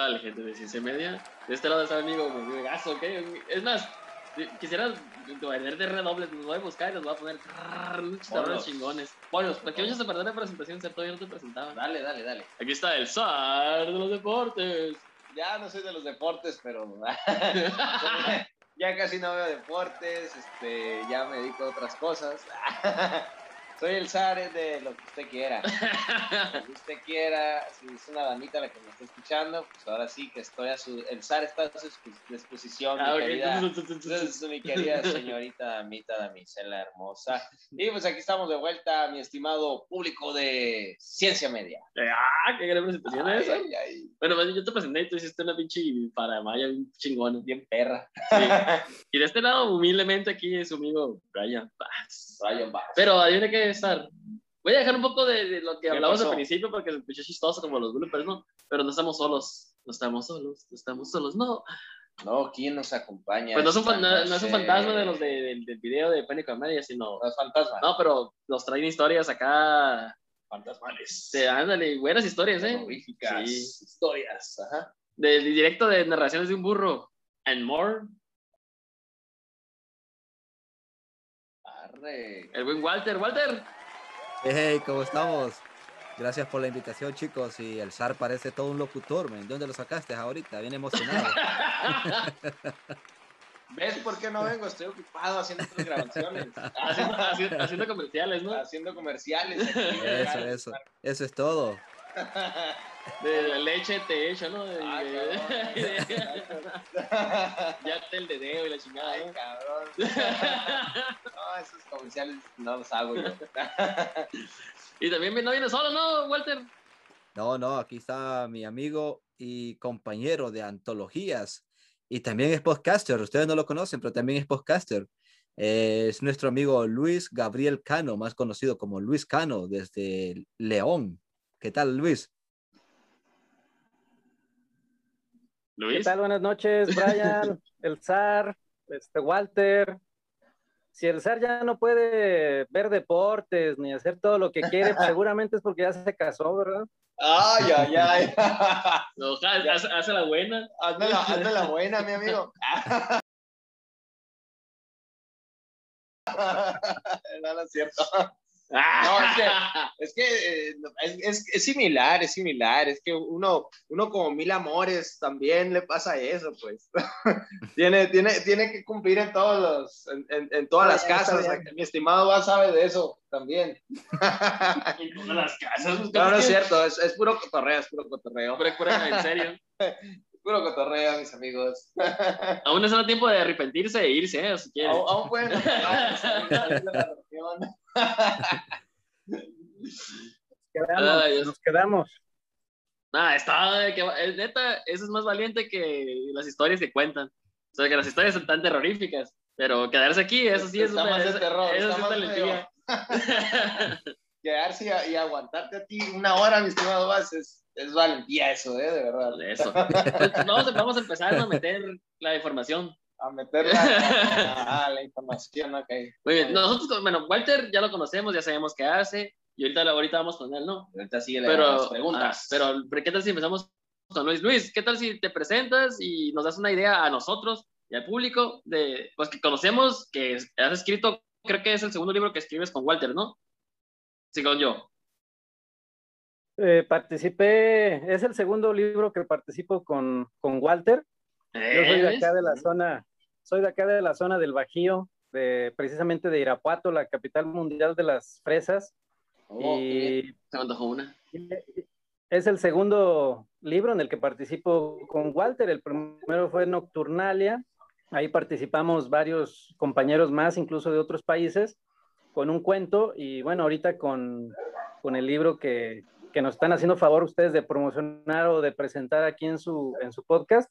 ¿Qué tal, gente de Ciencia Media? De este lado está mi amigo, mi amigo Gaso, ¿ok? Es más, quisiera tener de redobles, nos voy a buscar y nos voy a poner unos chingones. Bueno, porque hoy se perder la presentación, ¿cierto? Todavía no te presentaba. Dale, dale, dale. Aquí está el zar de los deportes. Ya no soy de los deportes, pero ya casi no veo deportes, este, ya me dedico a otras cosas. Soy el zar de lo que usted quiera. Lo que usted quiera, si es una damita la que me está escuchando, pues ahora sí que estoy a su. El zar está a su disposición, Ah, mi, querida, entonces, mi querida señorita damita, damisela hermosa. Y pues aquí estamos de vuelta, mi estimado público de Ciencia Media. Ah, qué gran presentación Ay, esa. ay, ay, Bueno, más bien yo te presenté y tú hiciste una pinche paramaya bien chingona. bien perra. Sí. Y de este lado, humildemente, aquí es su amigo Brian Paz. Ryan Bass. Pero adivina qué estar. Voy a dejar un poco de, de lo que ¿Qué hablamos al principio porque escuchó chistoso como los bloopers, ¿no? Pero no estamos solos. No estamos solos, no estamos solos, no. No, ¿quién nos acompaña? Pues no es un, fan- no, no es un fantasma de los de- del, del video de Pánico de Media, sino. No es fantasma. No, pero nos traen historias acá. Fantasmales. De, ándale, buenas historias, ¿eh? Sí. historias. Ajá. Del directo de narraciones de un burro. And more. El buen Walter. Walter. Hey, ¿cómo estamos? Gracias por la invitación, chicos. Y el zar parece todo un locutor, men. ¿Dónde lo sacaste ahorita? Bien emocionado. ¿Ves por qué no vengo? Estoy ocupado haciendo otras grabaciones. haciendo, haciendo- haciendo comerciales, ¿no? haciendo comerciales. aquí, Eso, eso. Eso es todo. De la leche te hecho, ¿no? De, Ah, de- cabrón. ya te el dedeo y la chingada. Ay, ¿no? cabrón. No, esos comerciales no los hago yo. Y también no viene solo, ¿no, Walter? No, no, aquí está mi amigo y compañero de antologías. Y también es podcaster. Ustedes no lo conocen, pero también es podcaster. Eh, es nuestro amigo Luis Gabriel Cano, más conocido como Luis Cano, desde León. ¿Qué tal, Luis? ¿Qué Luis. tal? Buenas noches, Brian, el zar, este Walter. Si el zar ya no puede ver deportes ni hacer todo lo que quiere, pues seguramente es porque ya se casó, ¿verdad? Ay, ay, ay. Ojalá, hace, hace la buena. Hazme la, hazme la buena, mi amigo. No, no es cierto. No, es que, es, que eh, es, es- es similar, es similar. Es que uno, uno como mil amores también le pasa eso, pues. tiene, tiene, tiene que cumplir en todos los, en, en- en todas las casas. Mi estimado va sabe de eso también. En todas las casas. No, no es cierto, es, es puro cotorreo, es puro cotorreo. Hombre, pura- en serio. Puro cotorreo, mis amigos. Aún es no tiempo de arrepentirse e irse, ¿eh? Si quieres. Aún, aún pueden Quedamos, Ay, nos quedamos. Nada, está. Que, es neta, eso es más valiente que las historias que cuentan. O sea, que las historias son tan terroríficas. Pero quedarse aquí, eso sí es Está una. más de eso- terror, Eso está sí es más valentía. Quedarse y, y aguantarte a ti una hora, mi estimado Vaz, es, es valentía eso, ¿eh? De verdad. Eso. Pues vamos, a- vamos a empezar a meter la información. A meterla a, a la información, ok. Muy bien. Nosotros, bueno, Walter ya lo conocemos, ya sabemos qué hace. Y ahorita, ahorita vamos con él, ¿no? Ahorita sigue Pero, las preguntas. ah, pero, ¿qué tal si empezamos con Luis? Luis, ¿qué tal si te presentas y nos das una idea a nosotros y al público de, pues que conocemos que has escrito, creo que es el segundo libro que escribes con Walter, ¿no? Sí, con yo. Eh, participé, es el segundo libro que participo con, con Walter. Yo soy de acá de la zona, soy de acá de la zona del Bajío, de, precisamente de Irapuato, la capital mundial de las fresas. Oh, y Se me antojó una. es el segundo libro en el que participo con Walter. El primero fue Nocturnalia. Ahí participamos varios compañeros más, incluso de otros países, con un cuento. Y bueno, ahorita con, con el libro que, que nos están haciendo favor ustedes de promocionar o de presentar aquí en su, en su podcast,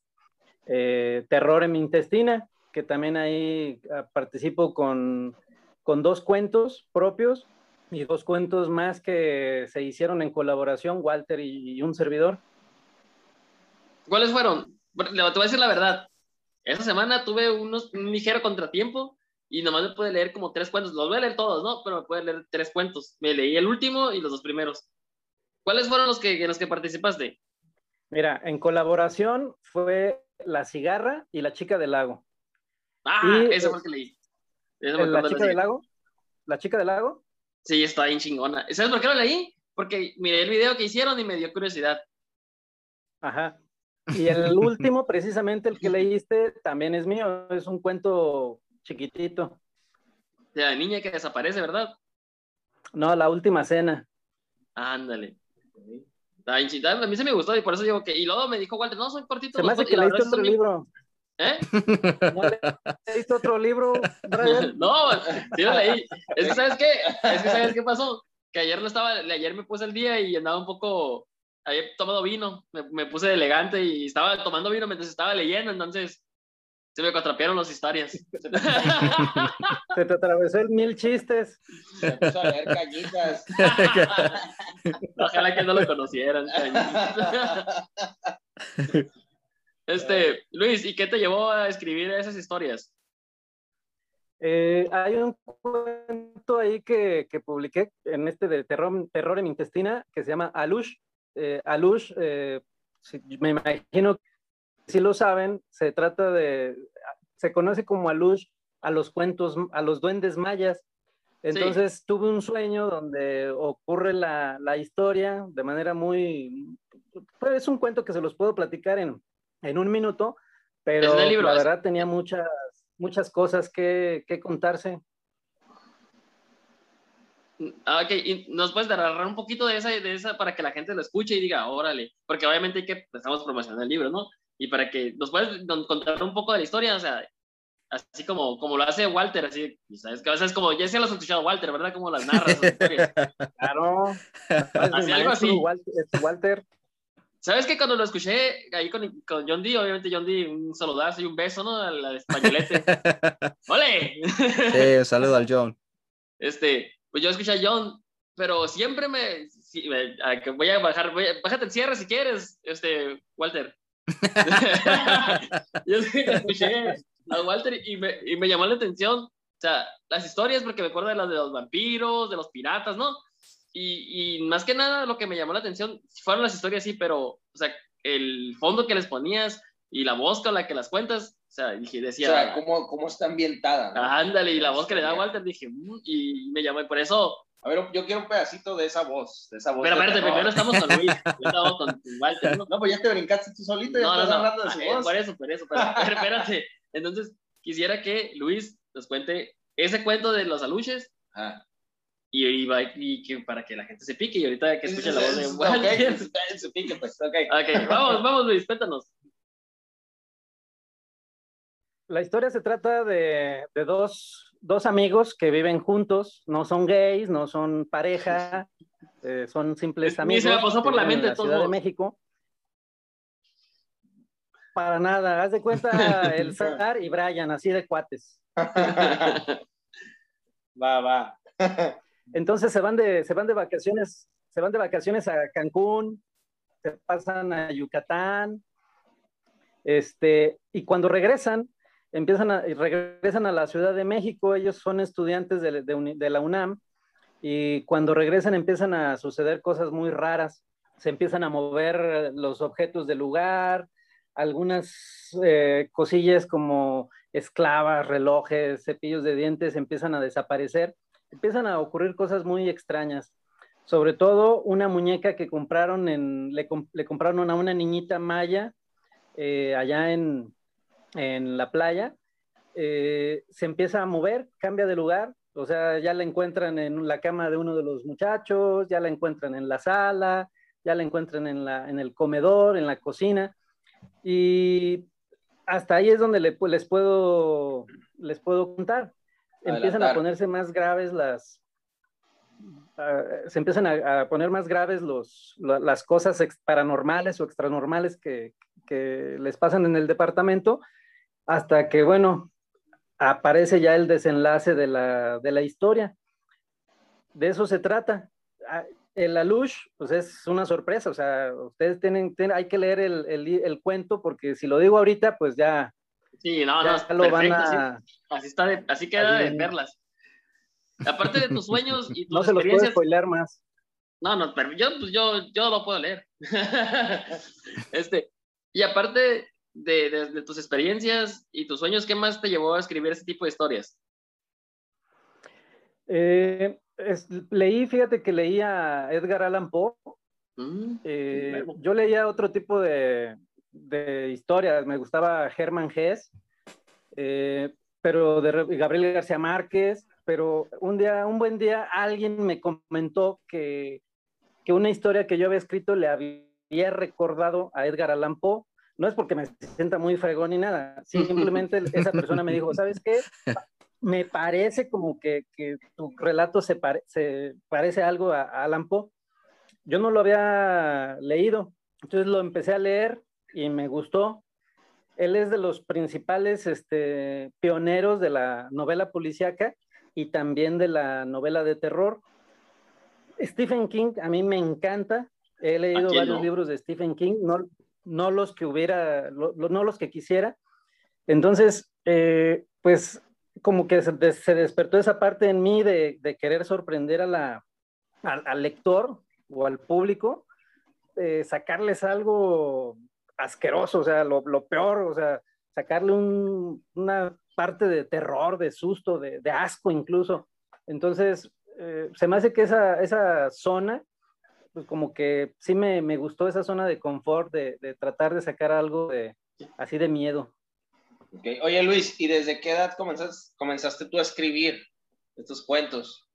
eh, Terror en mi intestina, que también ahí ah, participo con, con dos cuentos propios y dos cuentos más que se hicieron en colaboración, Walter y, y un servidor. ¿Cuáles fueron? Bueno, Te voy a decir la verdad. Esa semana tuve unos, un ligero contratiempo y nomás me pude leer como tres cuentos. Los voy a leer todos, ¿no? Pero me pude leer tres cuentos. Me leí el último y los dos primeros. ¿Cuáles fueron los que, en los que participaste? Mira, en colaboración fue La Cigarra y La Chica del Lago. Ah, Y, ese eh, fue el que leí. Me ¿La Chica del Lago? ¿La Chica del Lago? Sí, está bien chingona. ¿Sabes por qué lo leí? Porque miré el video que hicieron y me dio curiosidad. Ajá. Y el último, precisamente el que leíste, también es mío. Es un cuento chiquitito. De la niña que desaparece, ¿verdad? No, La Última Cena. Ándale. Está bien chida. A mí se me gustó y por eso digo que. Y luego me dijo Walter, no, son cortitos. Se me hace dos", que la leíste otro libro. ¿Eh? ¿No leíste otro libro, Brian? No, sí lo leí. Es que, ¿sabes qué? Es que, ¿sabes qué pasó? Que ayer, lo estaba, ayer me puse el día y andaba un poco. Había tomado vino, me, me puse elegante y estaba tomando vino mientras estaba leyendo, entonces se me contrapearon las historias. Se te atravesó el mil chistes. Se puso a leer cañitas. Ojalá que no lo conocieran. Este, Luis, ¿y qué te llevó a escribir esas historias? Eh, hay un cuento ahí que, que publiqué en este de terror, terror en mi intestina que se llama Alush. Eh, Alush, eh, si- me imagino que si lo saben, se trata de, se conoce como Alush a los cuentos, a los duendes mayas. Entonces tuve un sueño donde ocurre la, la historia de manera muy, pues, es un cuento que se los puedo platicar en, en un minuto, pero libro, la es- verdad tenía muchas, muchas cosas que, que contarse. Ah, ok, y nos puedes agarrar un poquito de esa, de esa para que la gente lo escuche y diga, órale, porque obviamente hay que, pues, estamos promocionando el libro, ¿no? Y para que nos puedes don- contar un poco de la historia, o sea, así como, como lo hace Walter, así, sabes que a veces como, ya se lo has escuchado Walter, ¿verdad? Como las narras. Claro. Así, algo así. Walter, Walter. ¿Sabes que cuando lo escuché ahí con, con John D, obviamente John D, un saludazo y un beso, ¿no? Al, al españolete. ¡Ole! Sí, un saludo al John. Este, pues yo escuché a John, pero siempre me, me- voy a bajar, voy a- bájate el cierre si quieres, este, Walter. yo escuché a Walter y me, y me llamó la atención, o sea, las historias, porque me acuerdo de las de los vampiros, de los piratas, ¿no? Y, y más que nada lo que me llamó la atención fueron las historias, sí, pero, o sea, el fondo que les ponías y la voz con la que las cuentas, o sea, dije, O decía, sea, ¿cómo, cómo está ambientada? ¿no? ándale, y la voz que le da Walter, dije, "Mm", y me llamó, y por eso A ver, yo quiero un pedacito de esa voz. De esa voz Pero espérate, primero estamos con Luis, estamos con Walter, ¿no? No, pues ya te brincaste tú solito, ya No, no, estás no, hablando de su eh, voz. por eso, por eso, pero, pero espérate. Entonces, quisiera que Luis nos cuente ese cuento de los aluches Ajá. Y, y, va- y que para que la gente se pique y ahorita que escuche la voz de Walter. en su pique, pues, ok. Ok, vamos, vamos Luis, cuéntanos. La historia se trata de, de dos, dos amigos que viven juntos, no son gays, no son pareja, eh, son simples amigos. se me pasó por la mente, en de la todos Ciudad de. México. Para nada, haz de cuenta el Zar y Brian, así de cuates. va, va. Entonces se van de, se van de vacaciones, se van de vacaciones a Cancún, se pasan a Yucatán, este, y cuando regresan, empiezan a, regresan a la Ciudad de México, ellos son estudiantes de, la UNAM, y cuando regresan empiezan a suceder cosas muy raras, se empiezan a mover los objetos del lugar, algunas eh, cosillas como esclavas, relojes, cepillos de dientes empiezan a desaparecer empiezan a ocurrir cosas muy extrañas. Sobre todo una muñeca que compraron le, com- le compraron a una niñita maya eh, allá en, en la playa. eh, se empieza a mover, cambia de lugar, o sea, ya la encuentran en la cama de uno de los muchachos, ya la encuentran en la sala, ya la encuentran en, la, en el comedor, en la cocina. Y hasta ahí es donde le- les, puedo, les puedo contar empiezan a ponerse más graves las ah, se empiezan a, a poner más graves los, la- las cosas paranormales o extranormales que, que les pasan en el departamento hasta que bueno aparece ya el desenlace de la, de la historia. De eso se trata. Ah, el Alush pues es una sorpresa o sea ustedes tienen, tienen- hay que leer el, el, el cuento porque si lo digo ahorita pues ya, Sí, no, no, ya lo van perfecto, así- a así, está de- así queda de perlas. Aparte de tus sueños y tus no se los puedo spoiler más No, no, pero yo, pues yo, yo lo puedo leer. este, y aparte de, de, tus experiencias y tus sueños, ¿qué más te llevó a escribir ese tipo de historias? Eh, leí, fíjate que leía Edgar Allan Poe. Mm, eh, yo leía otro tipo de, de, historias. Me gustaba Herman Hesse, eh, pero de Gabriel García Márquez. Pero un día, un buen día, alguien me comentó que, que una historia que yo había escrito le había recordado a Edgar Allan Poe. No es porque me sienta muy fregón ni nada, simplemente esa persona me dijo, ¿sabes qué? me parece como que, tu relato se, parece algo a, Alan Poe. Yo no lo había leído, entonces lo empecé a leer y me gustó. Él es de los principales este, pioneros de la novela policíaca y también de la novela de terror. Stephen King a mí me encanta. He leído varios libros de Stephen King, no, no los que hubiera, no los que quisiera. Entonces, eh, pues como que se, despertó esa parte en mí de, querer sorprender a la, al, lector o al público, eh, sacarles algo asqueroso, o sea, lo, peor, o sea, sacarle una parte de terror, de susto, de, asco incluso. Entonces, eh, se me hace que esa, esa zona, pues como que sí me, gustó esa zona de confort, de, de tratar de sacar algo de, así de miedo. Oye Luis, ¿y desde qué edad comenzaste, comenzaste tú a escribir estos cuentos,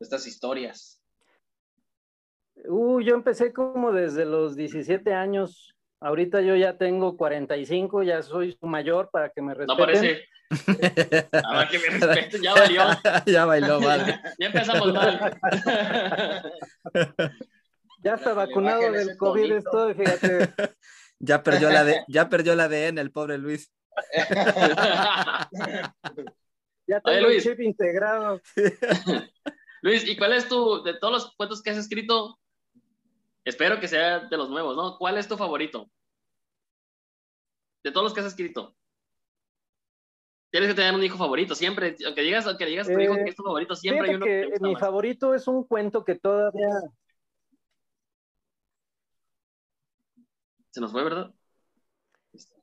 estas historias? Uh, yo empecé como desde los 17 años. Ahorita yo ya tengo 45, ya soy su mayor para que me respeten. No parece. Ahora que me respeten, ya valió. ya bailó mal. ya empezamos mal. ya está vacunado del COVID esto, fíjate. Ya perdió la de, ya perdió la ADN el pobre Luis. ya tengo el chip integrado. Luis, ¿y cuál es tu, de todos los cuentos que has escrito? Espero que sea de los nuevos, ¿no? ¿Cuál es tu favorito? De todos los que has escrito. Tienes que tener un hijo favorito, siempre, aunque digas, aunque digas tu hijo que es tu favorito, siempre hay uno que, Mi favorito es un cuento que todavía. Se nos fue, ¿verdad?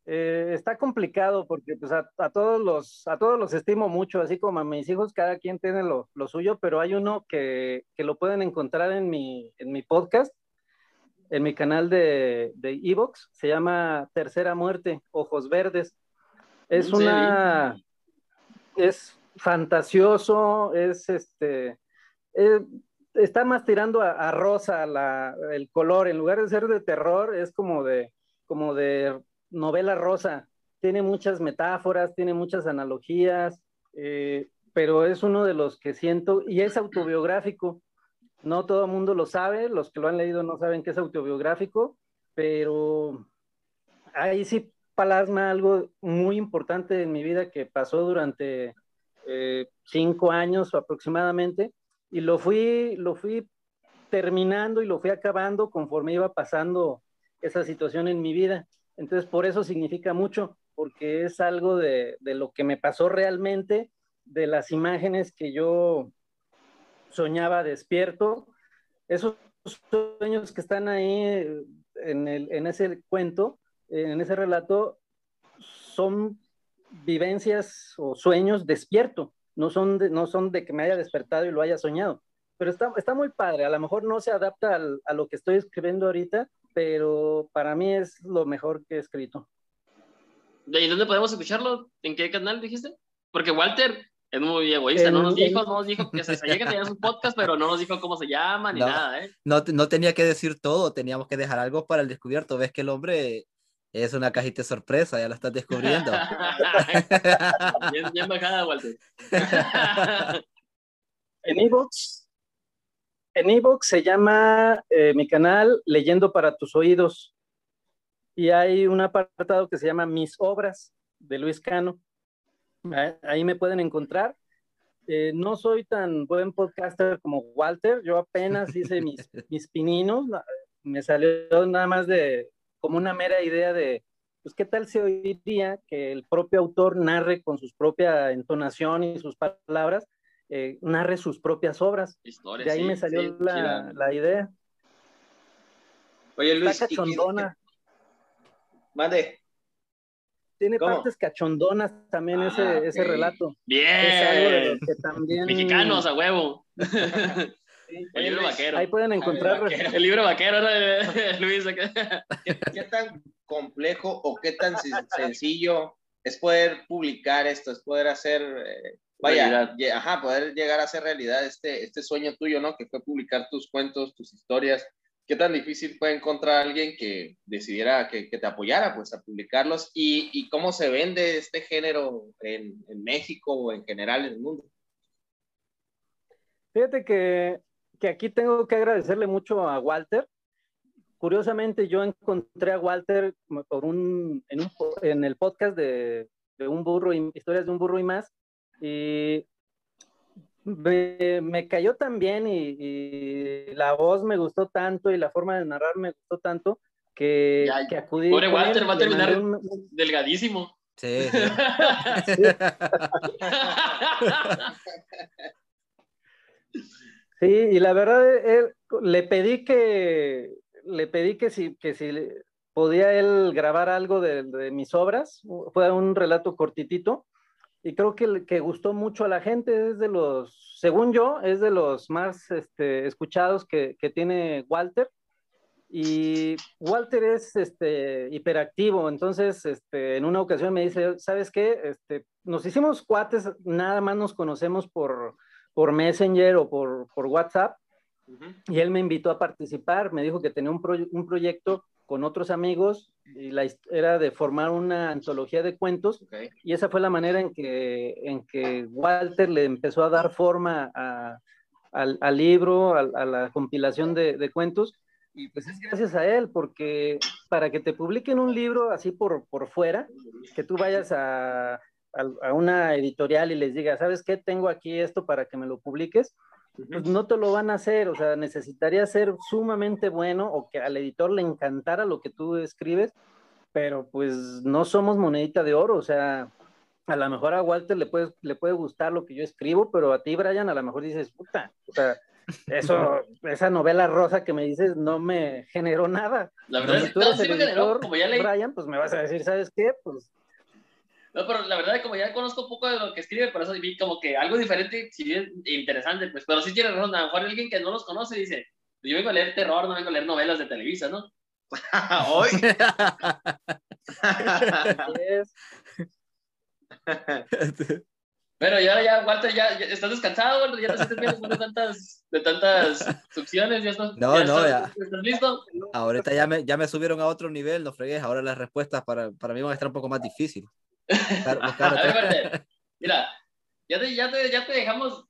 Eh, está complicado porque pues, a, todos los, a todos los estimo mucho, así como a mis hijos, cada quien tiene lo, suyo, pero hay uno que, lo pueden encontrar en mi, en mi podcast, en mi canal de Evox, se llama Tercera Muerte, Ojos Verdes. Es una, es fantasioso, es este, eh, está más tirando a, rosa el color, en lugar de ser de terror, es como de, como de novela rosa. Tiene muchas metáforas, tiene muchas analogías, eh, pero es uno de los que siento, y es autobiográfico. No todo el mundo lo sabe, los que lo han leído no saben que es autobiográfico, pero ahí sí plasma algo muy importante en mi vida que pasó durante eh, cinco años aproximadamente, y lo fui, lo fui terminando y lo fui acabando conforme iba pasando esa situación en mi vida. Entonces, por eso significa mucho, porque es algo de, lo que me pasó realmente, de las imágenes que yo soñaba despierto, esos sueños que están ahí en, en ese cuento, en ese relato, son vivencias o sueños despierto, no son de, que me haya despertado y lo haya soñado. Pero está, está muy padre, a lo mejor no se adapta a lo que estoy escribiendo ahorita, pero para mí es lo mejor que he escrito. ¿Y dónde podemos escucharlo? ¿En qué canal dijiste? Porque Walter es muy egoísta, no, nos dijo, no nos dijo que se sabía que tenía su podcast, pero no nos dijo cómo se llama ni nada, ¿eh? No, no tenía que decir todo, teníamos que dejar algo para el descubierto. Ves que el hombre es una cajita de sorpresa, ya lo estás descubriendo. bien, bien bajada, Walter. en ebooks en ebook se llama eh, mi canal Leyendo para tus oídos. Y hay un apartado que se llama Mis obras de Luis Cano. Ahí me pueden encontrar. Eh, no soy tan buen podcaster como Walter. Yo apenas hice mis, mis pininos. Me salió nada más de como una mera idea de, pues, ¿qué tal se oiría que el propio autor narre con su propia entonación y sus palabras eh, narre sus propias obras. de ahí me salió la, idea. Oye, Luis, Está ¿y qué- cachondona. Mande. Tiene ¿Cómo? partes cachondonas también Ah, ese, ese ok. relato. Es algo de Bien. los que también. Mexicanos a huevo. Sí. El libro vaquero. Ahí pueden encontrar. El libro vaquero, ¿no? Luis. ¿Qué, qué tan complejo o qué tan sen- sencillo es poder publicar esto, es poder hacer, eh, vaya, ajá, poder llegar a hacer realidad este, este sueño tuyo, ¿no? Que fue publicar tus cuentos, tus historias. ¿Qué tan difícil fue encontrar a alguien que decidiera, que, te apoyara, pues, a publicarlos? Y, cómo se vende este género en, México o en general en el mundo? Fíjate que, aquí tengo que agradecerle mucho a Walter. Curiosamente, yo encontré a Walter por un, en el podcast de, de un burro y historias de un burro y más. Y me, me cayó tan bien y, y la voz me gustó tanto y la forma de narrar me gustó tanto que, Ya, que acudí. pobre Walter, va a terminar- un- Delgadísimo. Sí, sí. Sí, y la verdad, él- le pedí que, le pedí que si, que si podía él grabar algo de, de mis obras, fue un relato cortitito, y creo que, que gustó mucho a la gente, es de los, según yo, es de los más este, escuchados que, que tiene Walter, y Walter es este, hiperactivo, entonces este, en una ocasión me dice, ¿sabes qué? Este, nos hicimos cuates, nada más nos conocemos por, por Messenger o por, por WhatsApp, y él me invitó a participar, me dijo que tenía un, proye- un proyecto con otros amigos, y la era de formar una antología de cuentos, Ok. y esa fue la manera en que, en que Walter le empezó a dar forma a- al, al libro, a, a la compilación de, de cuentos. Y pues es gracias a él, porque para que te publiquen un libro así por, por fuera, que tú vayas a, a- a una editorial y les digas, ¿sabes qué? Tengo aquí esto para que me lo publiques, pues no te lo van a hacer, o sea, necesitaría ser sumamente bueno o que al editor le encantara lo que tú escribes, pero pues no somos monedita de oro, o sea, a lo mejor a Walter le puede, le puede gustar lo que yo escribo, pero a ti, Brian, a lo mejor dices, puta, o sea, eso, esa novela rosa que me dices no me generó nada. La verdad Si es tú que eres sí me generó, editor, como ya leí. Brian, pues me vas a decir, ¿sabes qué? Pues No, pero la verdad, como ya conozco un poco de lo que escribe, por eso vi como que algo diferente, si bien interesante, pues, pero sí tiene razón. A lo mejor alguien que no los conoce dice, yo vengo a leer terror, no vengo a leer novelas de Televisa, ¿no? Hoy. Pero ya, ya, Walter, ya, ya estás descansado, Walter, ya te sientes bien de tantas, de tantas succiones, ya estás, No, no, estás, ya. ¿estás listo? Ahorita ya me, ya me subieron a otro nivel, no fregues. Ahora las respuestas para, para mí van a estar un poco más difíciles. Buscar- buscar A ver, mira, ya te, ya te, ya te dejamos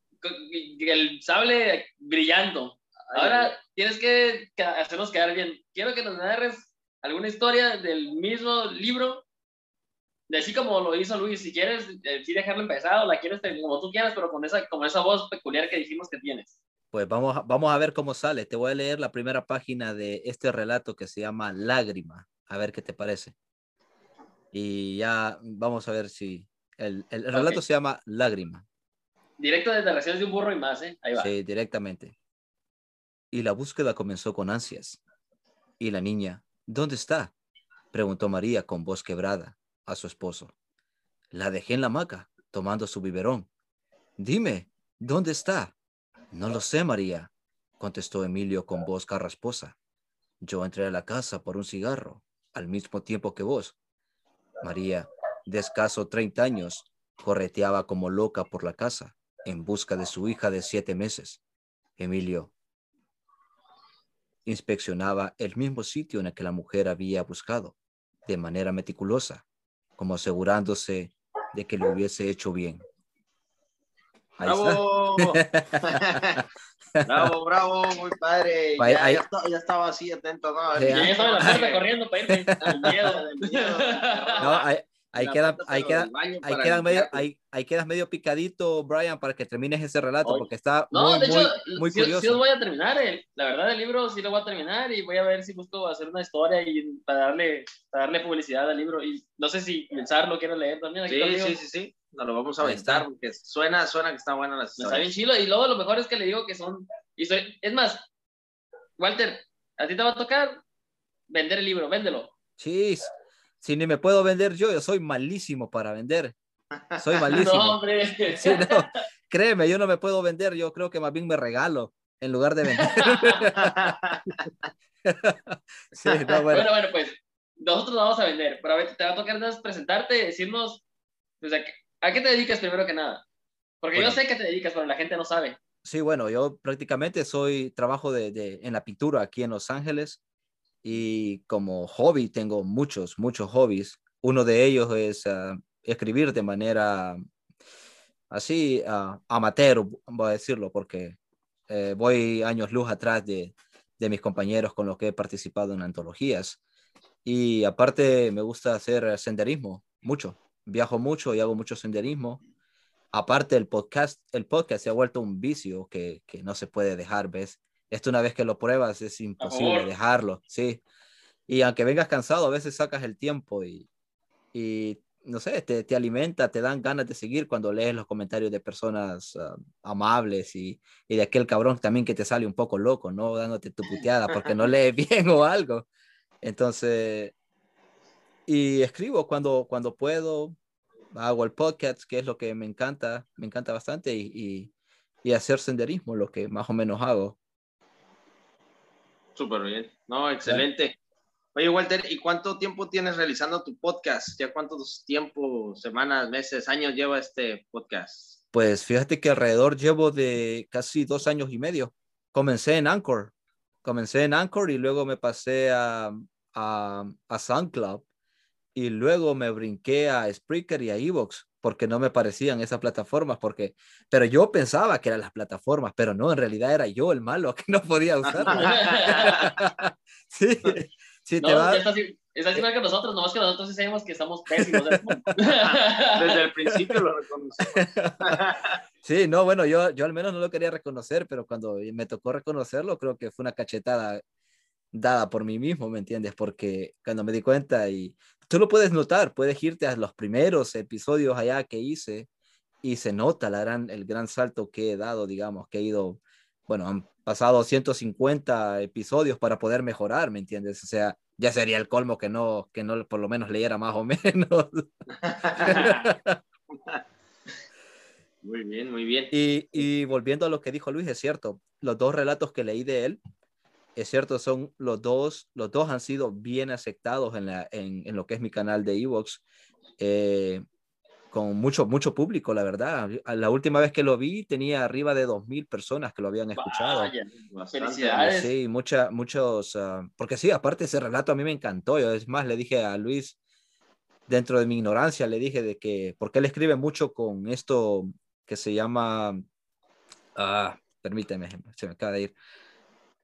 el sable brillando. Ahora tienes que hacernos quedar bien. Quiero que nos narres alguna historia del mismo libro, de así como lo hizo Luis. Si quieres, eh, sí dejarlo empezado, la quieres como tú quieras, pero con esa, con esa voz peculiar que dijimos que tienes. Pues vamos, vamos a ver cómo sale. Te voy a leer la primera página de este relato que se llama Lágrima. A ver qué te parece. Y ya vamos a ver si... El, el relato se llama Lágrima. Directo desde Relaciones de un burro y más, ¿eh? Ahí va. Sí, directamente. Y la búsqueda comenzó con ansias. Y la niña, ¿dónde está? Preguntó María con voz quebrada a su esposo. La dejé en la hamaca, tomando su biberón. Dime, ¿dónde está? No lo sé, María, contestó Emilio con voz carrasposa. Yo entré a la casa por un cigarro, al mismo tiempo que vos. María, de escaso 30 años, correteaba como loca por la casa en busca de su hija de siete meses. Emilio inspeccionaba el mismo sitio en el que la mujer había buscado, de manera meticulosa, como asegurándose de que lo hubiese hecho bien. Ahí está. ¡Bravo! bravo, muy padre. Ya, ya estaba, ya estaba así atento, ¿no? Sí, ya estaba en la puerta corriendo para irme. El miedo. El miedo. No, ahí, ahí queda, ahí queda, ahí para queda medio, ahí, ahí quedas medio picadito, Brian, para que termines ese relato, Oye. porque está No, muy, de hecho, muy, muy sí, curioso. sí los voy a terminar. eh. La verdad, el libro sí lo voy a terminar y voy a ver si busco hacer una historia y para darle, para darle publicidad al libro. Y no sé si Zar lo quiere leer también. Aquí Sí, conmigo. sí, sí, sí. Nos lo vamos a aventar porque suena, suena que está buena la Está bien chilo. Y luego lo mejor es que le digo que son historias. Es más, Walter, a ti te va a tocar vender el libro, véndelo. Sí, si ni me puedo vender yo, yo soy malísimo para vender. Soy malísimo. No, hombre. Sí, no, créeme, yo no me puedo vender, yo creo que más bien me regalo en lugar de vender. sí, no, bueno. Bueno, bueno, pues nosotros vamos a vender, pero a ver, te va a tocar presentarte, decirnos, ¿a, qué, a qué te dedicas primero que nada? Porque Bueno. yo sé que te dedicas, pero la gente no sabe. Sí, bueno, yo prácticamente soy, trabajo de, de- en la pintura aquí en Los Ángeles y como hobby tengo muchos, muchos hobbies. Uno de ellos es ah, escribir de manera así ah, amateur, voy a decirlo, porque eh, voy años luz atrás de, de mis compañeros con los que he participado en antologías. Y aparte me gusta hacer senderismo, mucho. Viajo mucho y hago mucho senderismo aparte el podcast, el podcast se ha vuelto un vicio que, que no se puede dejar, ¿ves? Esto una vez que lo pruebas es imposible dejarlo, sí. Y aunque vengas cansado, a veces sacas el tiempo y, y no sé, te, te alimenta, te dan ganas de seguir cuando lees los comentarios de personas ah, amables y, y de aquel cabrón también que te sale un poco loco, ¿no? Dándote tu puteada porque no lees bien o algo. Entonces, y escribo cuando, cuando puedo, hago el podcast, que es lo que me encanta, me encanta bastante, y, y, y hacer senderismo, lo que más o menos hago. Súper bien. No, excelente. Oye, Walter, ¿y cuánto tiempo tienes realizando tu podcast? ¿Ya cuántos tiempos, semanas, meses, años lleva este podcast? Pues fíjate que alrededor llevo de casi dos años y medio. Comencé en Anchor, comencé en Anchor y luego me pasé a, a, a SoundCloud y luego me brinqué a Spreaker y a Evox porque no me parecían esas plataformas, porque, pero yo pensaba que eran las plataformas, pero no, en realidad era yo el malo que no podía usarlas. sí, sí, No, te va- estás igual que nosotros, nomás que nosotros sí sabemos que estamos pésimos. Desde el principio lo reconocemos. Sí, no, bueno, yo, yo al menos no lo quería reconocer, pero cuando me tocó reconocerlo, creo que fue una cachetada dada por mí mismo, ¿me entiendes? Porque cuando me di cuenta y tú lo puedes notar, puedes irte a los primeros episodios allá que hice y se nota la gran, el gran salto que he dado, digamos, que he ido, bueno, han pasado 150 episodios para poder mejorar, ¿me entiendes? O sea, ya sería el colmo que no, que no por lo menos leyera más o menos. Muy bien, muy bien. Y, y volviendo a lo que dijo Luis, es cierto, los dos relatos que leí de él, es cierto, son los dos, los dos han sido bien aceptados en, la, en, en lo que es mi canal de Evox, eh, con mucho, mucho público, la verdad. La última vez que lo vi tenía arriba de 2.000 personas que lo habían escuchado. Vaya, felicidades. Sí, mucha, muchos, ah, porque sí, aparte ese relato a mí me encantó. Yo, es más, le dije a Luis, dentro de mi ignorancia, le dije de que, porque él escribe mucho con esto que se llama, ah, permíteme, se me acaba de ir,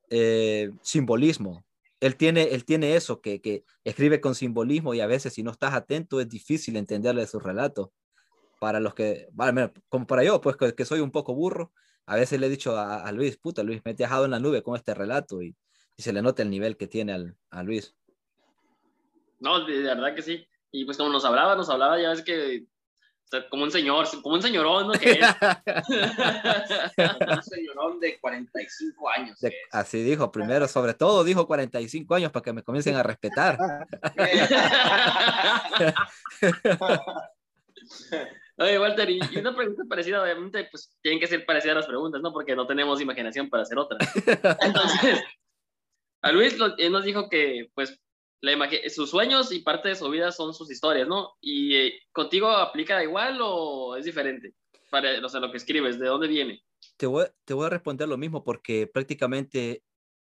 eh, simbolismo. Él tiene, él tiene eso, que, que escribe con simbolismo y a veces si no estás atento es difícil entenderle su relato. Para los que, bueno, como para yo, pues que, que soy un poco burro, a veces le he dicho a, Luis, puta, Luis, me he dejado en la nube con este relato y, y se le nota el nivel que tiene al, a Luis. No, de, verdad que sí. Y pues como nos hablaba, nos hablaba, ya ves que o sea, como un señor, como un señorón, ¿no? Que es. un señorón de 45 años. De, así dijo, primero, sobre todo dijo 45 años para que me comiencen a respetar. Oye, Walter, y, y, una pregunta parecida, obviamente, pues tienen que ser parecidas las preguntas, ¿no? Porque no tenemos imaginación para hacer otra. Entonces, a Luis lo, él nos dijo que, pues, la sus sueños y parte de su vida son sus historias, ¿no? ¿Y eh, contigo aplica igual o es diferente? Para, o sea, lo que escribes, ¿de dónde viene? Te voy, te voy a responder lo mismo porque prácticamente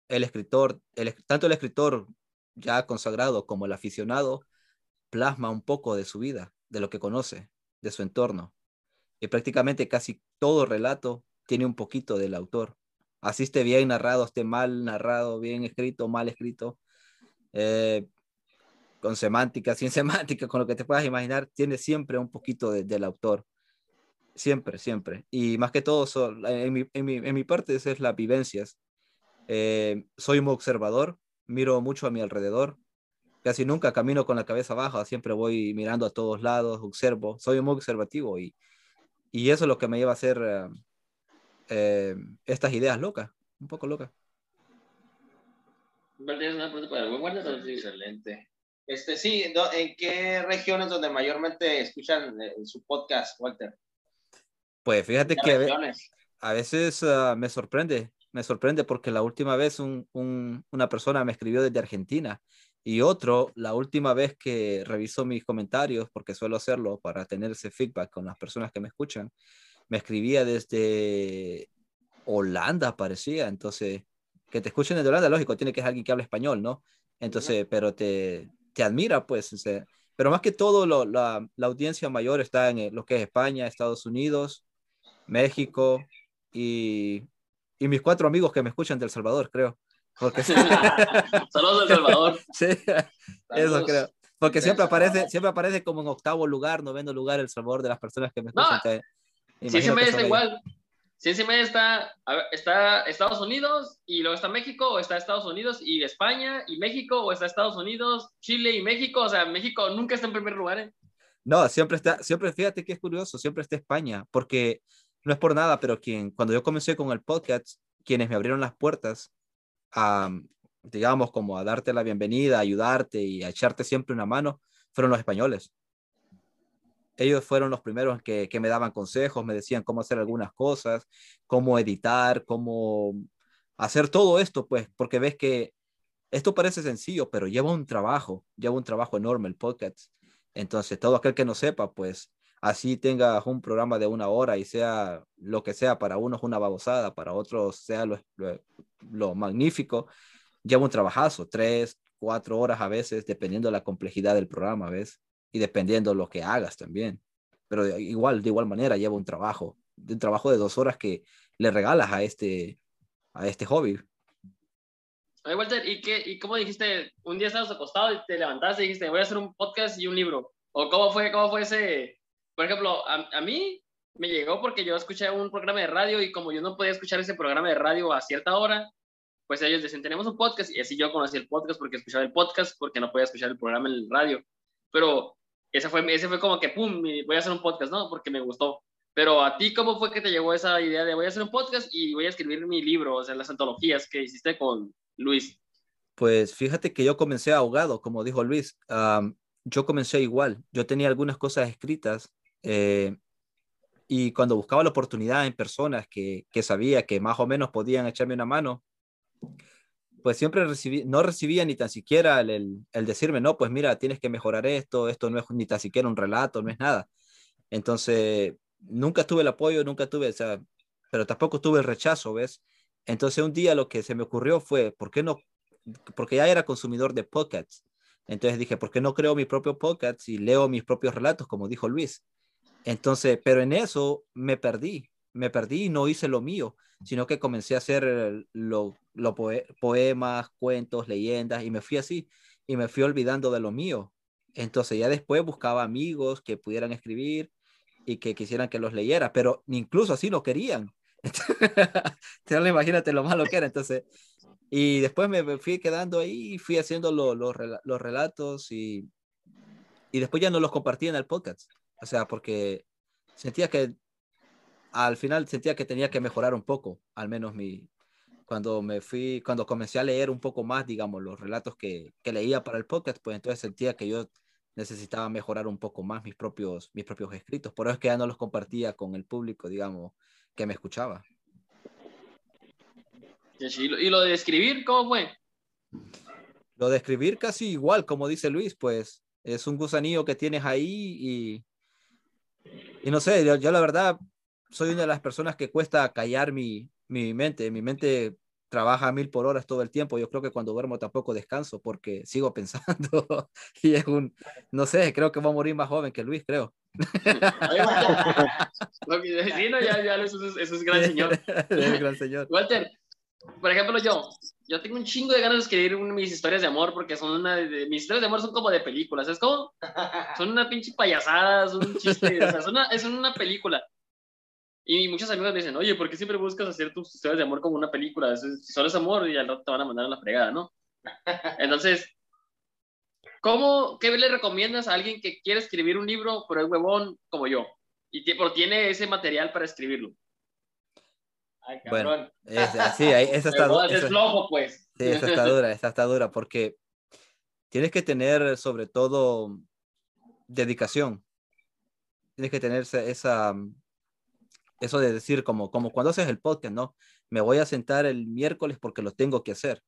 el escritor, el, tanto el escritor ya consagrado como el aficionado, plasma un poco de su vida, de lo que conoce, de su entorno. Y prácticamente casi todo relato tiene un poquito del autor. Así esté bien narrado, esté mal narrado, bien escrito, mal escrito, eh, con semántica, sin semántica, con lo que te puedas imaginar, tiene siempre un poquito de, del autor. Siempre, siempre. Y más que todo, so, en, mi, en, mi, parte, es las vivencias. Eh, soy un observador, miro mucho a mi alrededor, casi nunca camino con la cabeza baja, siempre voy mirando a todos lados, observo, soy muy observativo y, eso es lo que me lleva a hacer eh, estas ideas locas, un poco locas. ¿Tienes una pregunta para el buen Walter? Sí. Excelente. Este, sí, ¿en qué regiones donde mayormente escuchan eh, su podcast, Walter? Pues fíjate ¿Qué que a ve- regiones? a veces ah, me sorprende, me sorprende porque la última vez un- un- una persona me escribió desde Argentina y otro, la última vez que revisó mis comentarios, porque suelo hacerlo para tener ese feedback con las personas que me escuchan, me escribía desde Holanda, parecía. Entonces, que te escuchen desde Holanda, lógico, tiene que ser alguien que hable español, ¿no? Entonces, pero te, te admira, pues. o sea, pero más que todo, lo- la, la audiencia mayor está en eh, lo que es España, Estados Unidos, México y, y mis cuatro amigos que me escuchan de El Salvador, creo. Porque sí, Saludos del Salvador. sí, eso Saludos. creo. Porque Del siempre aparece, siempre aparece como en octavo lugar, noveno lugar El Salvador de las personas que me No, escuchan. imagino que media son está ellos. Ciencia media está, está Estados Unidos y luego está México, o está Estados Unidos y España y México, o está Estados Unidos, Chile y México. O sea, México nunca está en primer lugar. ¿eh? No, siempre está, siempre, fíjate que es curioso, siempre está España, porque no es por nada, pero quien, cuando yo comencé con el podcast, quienes me abrieron las puertas a, digamos, como a darte la bienvenida, a ayudarte y a echarte siempre una mano, fueron los españoles. Ellos fueron los primeros que, que me daban consejos, me decían cómo hacer algunas cosas, cómo editar, cómo hacer todo esto, pues, porque ves que esto parece sencillo, pero lleva un trabajo, lleva un trabajo enorme el podcast. Entonces, todo aquel que no sepa, pues así tengas un programa de una hora y sea lo que sea, para unos una babosada, para otros sea lo, lo, lo magnífico, lleva un trabajazo, tres, cuatro horas a veces, dependiendo de la complejidad del programa, ¿ves? Y dependiendo lo que hagas también. Pero de igual, de igual manera, lleva un trabajo, un trabajo de dos horas que le regalas a este, a este hobby. Oye, Walter, ¿y, qué, ¿y cómo dijiste? Un día estabas acostado y te levantaste y dijiste, voy a hacer un podcast y un libro. ¿O cómo fue, cómo fue ese? Por ejemplo, a, a mí me llegó porque yo escuché un programa de radio y como yo no podía escuchar ese programa de radio a cierta hora, pues ellos decían, tenemos un podcast y así yo conocí el podcast porque escuchaba el podcast porque no podía escuchar el programa en el radio. Pero ese fue, ese fue como que, pum, voy a hacer un podcast, ¿no? Porque me gustó. Pero a ti, ¿cómo fue que te llegó esa idea de voy a hacer un podcast y voy a escribir mi libro, o sea, las antologías que hiciste con Luis? Pues fíjate que yo comencé ahogado, como dijo Luis. Yo comencé igual. Yo tenía algunas cosas escritas eh, y cuando buscaba la oportunidad en personas que, que, sabía que más o menos podían echarme una mano, pues siempre recibí, no recibía ni tan siquiera el, decirme, no, pues mira, tienes que mejorar esto, esto no es ni tan siquiera un relato, no es nada. Entonces, nunca tuve el apoyo, nunca tuve, o sea, pero tampoco tuve el rechazo, ¿ves? Entonces, un día lo que se me ocurrió fue, ¿por qué no? Porque ya era consumidor de podcasts. Entonces dije, ¿por qué no creo mi propio podcast y leo mis propios relatos, como dijo Luis? Entonces, pero en eso me perdí, me perdí y no hice lo mío, sino que comencé a hacer lo, lo poe poemas, cuentos, leyendas y me fui así y me fui olvidando de lo mío. Entonces ya después buscaba amigos que pudieran escribir y que quisieran que los leyera, pero incluso así lo querían. Entonces, imagínate lo malo que era. Entonces, y después me fui quedando ahí, fui haciendo lo, lo, los relatos y, y después ya no los compartí en el podcast. O sea, porque sentía que al final sentía que tenía que mejorar un poco, al menos mi, cuando me fui, cuando comencé a leer un poco más, digamos, los relatos que, que leía para el podcast, pues entonces sentía que yo necesitaba mejorar un poco más mis propios, mis propios escritos. Por eso es que ya no los compartía con el público, digamos, que me escuchaba. ¿Y lo de escribir, cómo fue? Lo de escribir casi igual, como dice Luis, pues es un gusanillo que tienes ahí y, y no sé, yo, yo, la verdad soy una de las personas que cuesta callar mi, mi mente. Mi mente trabaja a mil por horas todo el tiempo. Yo creo que cuando duermo tampoco descanso porque sigo pensando y es un, no sé, creo que voy a morir más joven que Luis, creo. sí, no, ya, ya, eso, es, eso es gran señor. el gran señor. Walter, por ejemplo, yo, yo tengo un chingo de ganas de escribir mis historias de amor porque son una de, mis historias de amor son como de películas, ¿es como? Son una pinche payasada, son un chiste, o sea, son una, es una película. Y muchos amigos me dicen, oye, ¿por qué siempre buscas hacer tus historias de amor como una película? Es, solo es amor y al rato te van a mandar a la fregada, ¿no? Entonces, ¿cómo, qué le recomiendas a alguien que quiere escribir un libro, pero es huevón como yo? Y pero tiene ese material para escribirlo. Ay, bueno, es, así, esa está, es esa, flojo, pues. Sí, esta está dura, esta está dura, porque tienes que tener sobre todo dedicación. Tienes que tener esa, eso de decir, como, como cuando haces el podcast, ¿no? Me voy a sentar el miércoles porque lo tengo que hacer.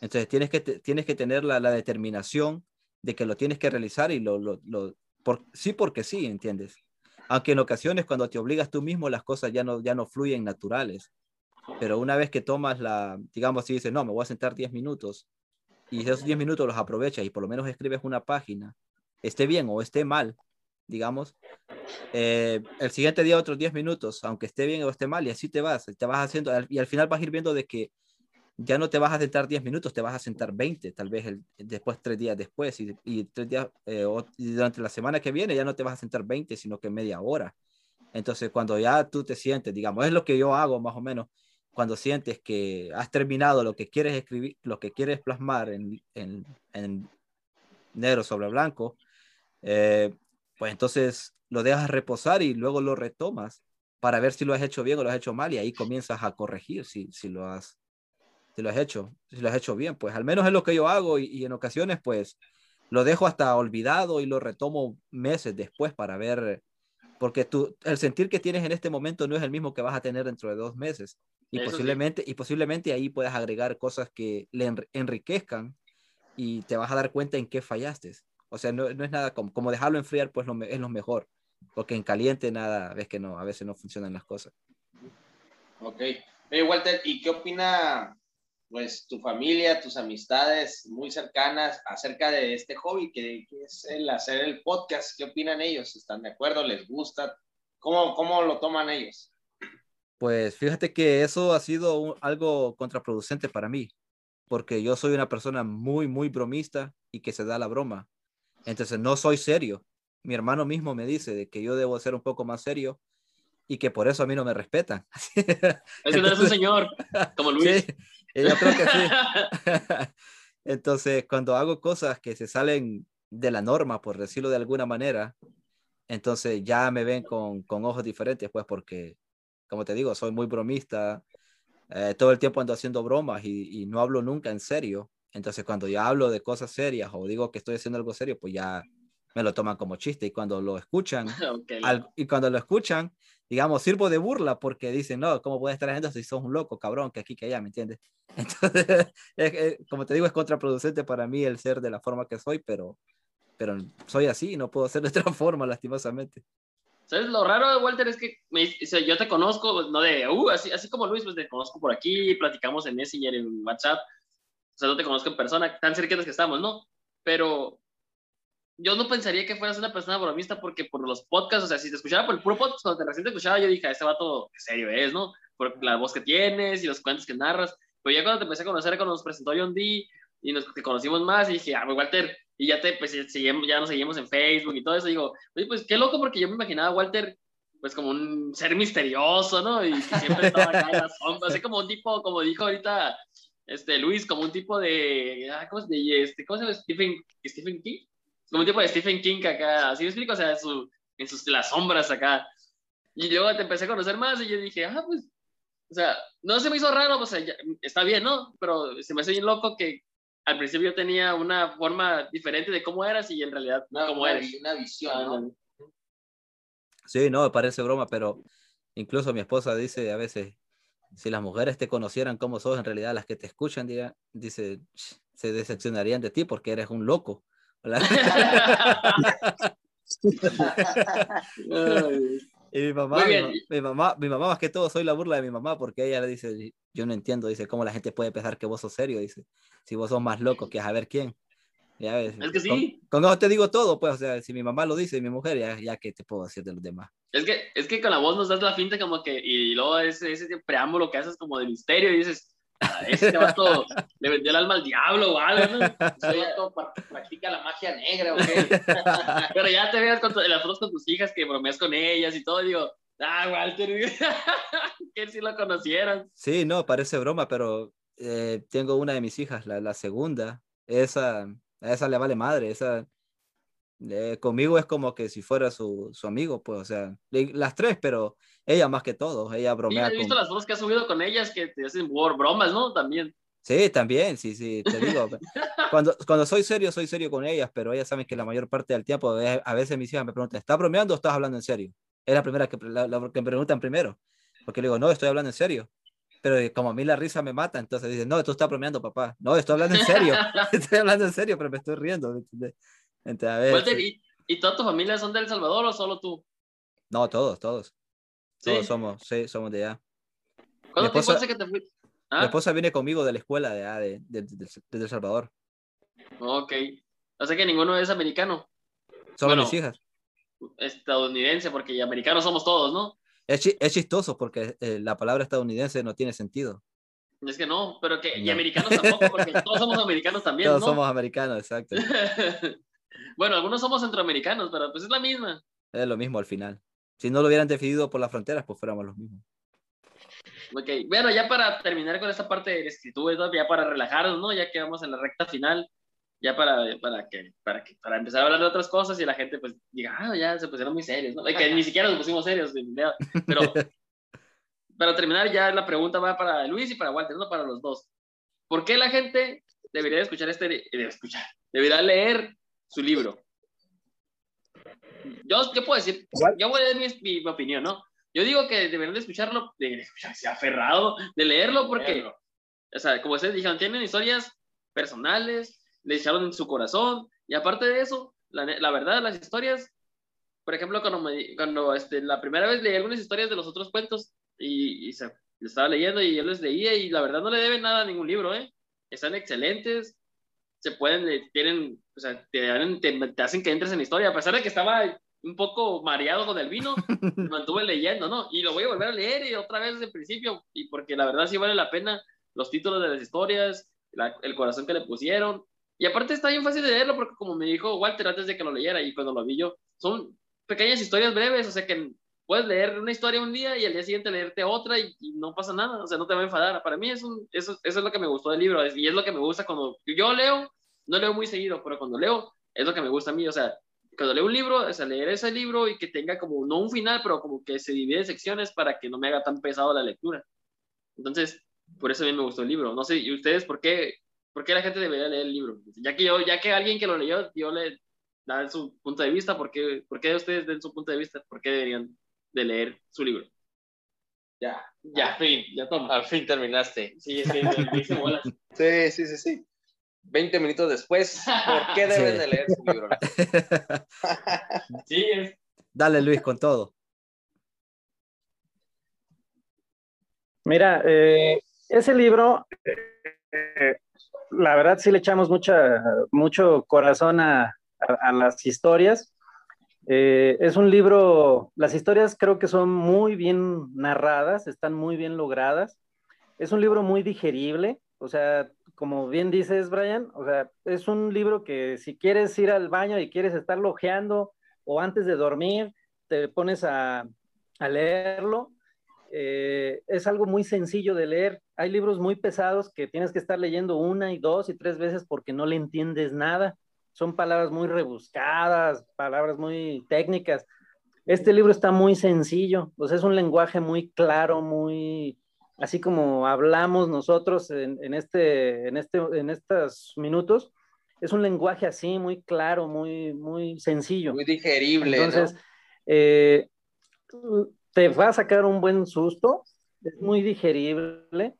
Entonces tienes que, tienes que tener la, la, determinación de que lo tienes que realizar y lo, lo, lo por, sí porque sí, ¿entiendes? Aunque en ocasiones cuando te obligas tú mismo las cosas ya no, ya no fluyen naturales. Pero una vez que tomas la, digamos, si dices, no, me voy a sentar 10 minutos y esos 10 minutos los aprovechas y por lo menos escribes una página, esté bien o esté mal, digamos, eh, el siguiente día otros 10 minutos, aunque esté bien o esté mal, y así te vas, te vas haciendo, y al final vas a ir viendo de que ya no te vas a sentar 10 minutos, te vas a sentar 20, tal vez después tres días después, y, tres días, eh, durante la semana que viene ya no te vas a sentar 20, sino que media hora. Entonces, cuando ya tú te sientes, digamos, es lo que yo hago más o menos, cuando sientes que has terminado lo que quieres escribir, lo que quieres plasmar en, en, en negro sobre blanco, eh, pues entonces lo dejas reposar y luego lo retomas para ver si lo has hecho bien o lo has hecho mal y ahí comienzas a corregir si, si lo has si lo has hecho, si lo has hecho bien, pues al menos es lo que yo hago y, y en ocasiones pues lo dejo hasta olvidado y lo retomo meses después para ver, porque tú, el sentir que tienes en este momento no es el mismo que vas a tener dentro de dos meses y Eso posiblemente, sí. y posiblemente ahí puedas agregar cosas que le enriquezcan y te vas a dar cuenta en qué fallaste. O sea, no, no es nada como, como dejarlo enfriar, pues lo, es lo mejor. Porque en caliente nada, ves que no, a veces no funcionan las cosas. Ok. Hey, Walter, ¿y qué opina pues tu familia, tus amistades muy cercanas acerca de este hobby que, que, es el hacer el podcast? ¿Qué opinan ellos? ¿Están de acuerdo? ¿Les gusta? ¿Cómo, cómo lo toman ellos? Pues fíjate que eso ha sido un, algo contraproducente para mí, porque yo soy una persona muy, muy bromista y que se da la broma. Entonces no soy serio. Mi hermano mismo me dice de que yo debo ser un poco más serio y que por eso a mí no me respetan. Es que no eres un señor como Luis. Sí, yo creo que sí. Entonces, cuando hago cosas que se salen de la norma, por decirlo de alguna manera, entonces ya me ven con, con ojos diferentes, pues porque, como te digo, soy muy bromista, eh, todo el tiempo ando haciendo bromas y, y no hablo nunca en serio. Entonces, cuando ya hablo de cosas serias o digo que estoy haciendo algo serio, pues ya me lo toman como chiste. Y cuando lo escuchan, okay, al, y cuando lo escuchan, digamos, sirvo de burla porque dicen, no, ¿cómo puedes estar haciendo si sos un loco, cabrón, que aquí, que allá, ¿me entiendes? Entonces, es, es, como te digo, es contraproducente para mí el ser de la forma que soy, pero, pero soy así, no puedo ser de otra forma, lastimosamente. ¿Sabes? Lo raro, Walter, es que me, o sea, yo te conozco, no de, uh, así, así como Luis, pues te conozco por aquí, platicamos en Messenger, en WhatsApp, o sea, no te conozco en persona, tan cercanos que estamos, ¿no? Pero yo no pensaría que fueras una persona bromista porque por los podcasts, o sea, si te escuchaba por el puro podcast, cuando te recién te escuchaba, yo dije, este vato, qué serio es, ¿no? Por la voz que tienes y los cuentos que narras. Pero ya cuando te empecé a conocer, cuando nos presentó John D y nos te conocimos más, y dije, ah, Walter, y ya te, pues, seguimos, ya nos seguimos en Facebook y todo eso, digo, oye, pues qué loco, porque yo me imaginaba a Walter, pues como un ser misterioso, ¿no? Y que siempre estaba acá en las sombras, así como un tipo, como dijo ahorita este, Luis, como un tipo de, ah, ¿cómo, de este, ¿cómo se llama? Stephen, Stephen King como un tipo de Stephen King acá, así me explico, o sea, en, su, en sus, las sombras acá. Y luego te empecé a conocer más y yo dije, ah, pues, o sea, no se me hizo raro, o sea, ya, está bien, ¿no? Pero se me hace bien loco que al principio yo tenía una forma diferente de cómo eras y en realidad no, cómo una, eres. Una visión, ¿no? Sí, no, parece broma, pero incluso mi esposa dice a veces, si las mujeres te conocieran cómo sos, en realidad las que te escuchan, diga, dice, se decepcionarían de ti porque eres un loco. y mi mamá, mi, mi, mamá, mi mamá más que todo soy la burla de mi mamá porque ella le dice, yo no entiendo, dice, cómo la gente puede pensar que vos sos serio, dice, si vos sos más loco que a ver quién. Ya ves, es que sí. Con, con, eso te digo todo, pues, o sea, si mi mamá lo dice, mi mujer, ya, ya que te puedo decir de los demás. Es que, es que con la voz nos das la finta como que, y luego ese, ese preámbulo que haces como de misterio y dices, este vato le vendió el alma al diablo o algo, ¿no? Vato practica la magia negra. Pero ya te veas con las fotos con tus hijas que bromeas con ellas y todo, y digo, ah, Walter, que si lo conocieran. Sí, no, parece broma, pero eh, tengo una de mis hijas, la, la segunda, esa, a esa le vale madre, esa eh, conmigo es como que si fuera su, su amigo, pues, o sea, las tres, pero ella más que todo, ella bromea. Sí, he visto con... las fotos que has subido con ellas que te hacen bromas, ¿no? También. Sí, también, sí, sí, te digo. cuando, cuando soy serio, soy serio con ellas, pero ellas saben que la mayor parte del tiempo, a veces mis hijas me preguntan, ¿estás bromeando o estás hablando en serio? Es la primera que, la, que me preguntan primero, porque le digo, no, estoy hablando en serio. Pero como a mí la risa me mata, entonces dicen, no, tú estás bromeando, papá. No, estoy hablando en serio. estoy hablando en serio, pero me estoy riendo. Entonces, a ver, ¿y, ¿y toda tu familia son de El Salvador o solo tú? No, todos, todos. Todos somos, sí, somos de allá. ¿Cuándo te hace que te fuiste? Mi ¿Ah? esposa viene conmigo de la escuela de, de, de, de, El Salvador. Ok. O sea que ninguno es americano. Solo mis hijas. Estadounidense, porque americanos somos todos, ¿no? Es, es chistoso porque eh, la palabra estadounidense no tiene sentido. Es que no, pero que y americanos tampoco, porque todos somos americanos también. Todos somos americanos, exacto. bueno, algunos somos centroamericanos, pero pues es la misma. Es lo mismo al final. Si no lo hubieran definido por las fronteras, pues fuéramos los mismos. Ok, bueno, ya para terminar con esta parte de escritura, ya para relajarnos, ¿no? Ya que vamos en la recta final, ya para, para, que, para, que, para empezar a hablar de otras cosas y la gente pues diga, ah, ya se pusieron muy serios, ¿no? que ni siquiera nos pusimos serios, pero para terminar ya la pregunta va para Luis y para Walter, no para los dos. ¿Por qué la gente debería escuchar este, debe escuchar, debería leer su libro? Yo, ¿qué puedo decir? Yo voy a dar mi, mi opinión, ¿no? Yo digo que deberían de escucharlo, de escucharse aferrado, de leerlo, porque, o sea, como ustedes dijeron, tienen historias personales, le echaron en su corazón, y aparte de eso, la, la verdad, las historias, por ejemplo, cuando, me, cuando este, la primera vez leí algunas historias de los otros cuentos, y, y se, estaba leyendo y yo les leía, y la verdad no le deben nada a ningún libro, ¿eh? Están excelentes, se pueden, tienen, o sea, te, te, te hacen que entres en la historia, a pesar de que estaba un poco mareado con el vino, me mantuve leyendo, ¿no? Y lo voy a volver a leer y otra vez desde el principio, y porque la verdad sí vale la pena los títulos de las historias, el corazón que le pusieron. Y aparte está bien fácil de leerlo porque como me dijo Walter antes de que lo leyera y cuando lo vi yo, son pequeñas historias breves, o sea que puedes leer una historia un día y al día siguiente leerte otra y, no pasa nada, o sea, no te va a enfadar. Para mí es un, eso, eso es lo que me gustó del libro y es lo que me gusta cuando yo leo, no leo muy seguido, pero cuando leo es lo que me gusta a mí, o sea, cuando leo un libro, es leer ese libro y que tenga como, no un final, pero como que se divide en secciones para que no me haga tan pesado la lectura. Entonces, por eso a mí me gustó el libro. No sé, ¿y ustedes por qué, por qué la gente debería leer el libro? Ya que, yo, ya que alguien que lo leyó, yo le da su punto de vista, ¿por qué, ¿por qué ustedes den su punto de vista? ¿Por qué deberían de leer su libro? Ya, ya, al fin, ya toma. Al fin terminaste. Sí, sí, sí, sí, sí, sí. 20 minutos después, ¿por qué deben de leer su libro? sí, es. Dale, Luis, con todo. Mira, eh, ese libro, eh, la verdad sí le echamos mucha, mucho corazón a, a, las historias. Eh, es un libro, las historias creo que son muy bien narradas, están muy bien logradas. Es un libro muy digerible, o sea, como bien dices, Brian, o sea, es un libro que si quieres ir al baño y quieres estar lojeando o antes de dormir, te pones a, leerlo. Eh, es algo muy sencillo de leer. Hay libros muy pesados que tienes que estar leyendo una y dos y tres veces porque no le entiendes nada. Son palabras muy rebuscadas, palabras muy técnicas. Este libro está muy sencillo, o sea, es un lenguaje muy claro, muy, así como hablamos nosotros en, este, en, este, en estos minutos, es un lenguaje así muy claro, muy, muy sencillo. Muy digerible. Entonces, eh, te va a sacar un buen susto, es muy digerible.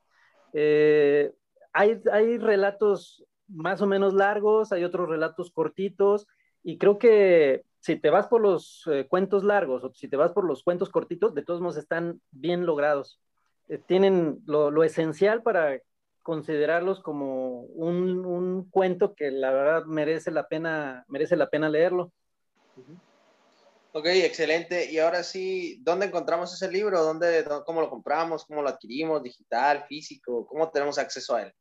Eh, hay, hay relatos más o menos largos, hay otros relatos cortitos, y creo que si te vas por los eh, cuentos largos o si te vas por los cuentos cortitos, de todos modos están bien logrados. Eh, tienen lo, esencial para considerarlos como un, cuento que la verdad merece la pena, merece la pena leerlo. Ok, excelente. Y ahora sí, ¿dónde encontramos ese libro? ¿Dónde, ¿Cómo lo compramos? ¿Cómo lo adquirimos? ¿Digital? ¿Físico? ¿Cómo tenemos acceso a él?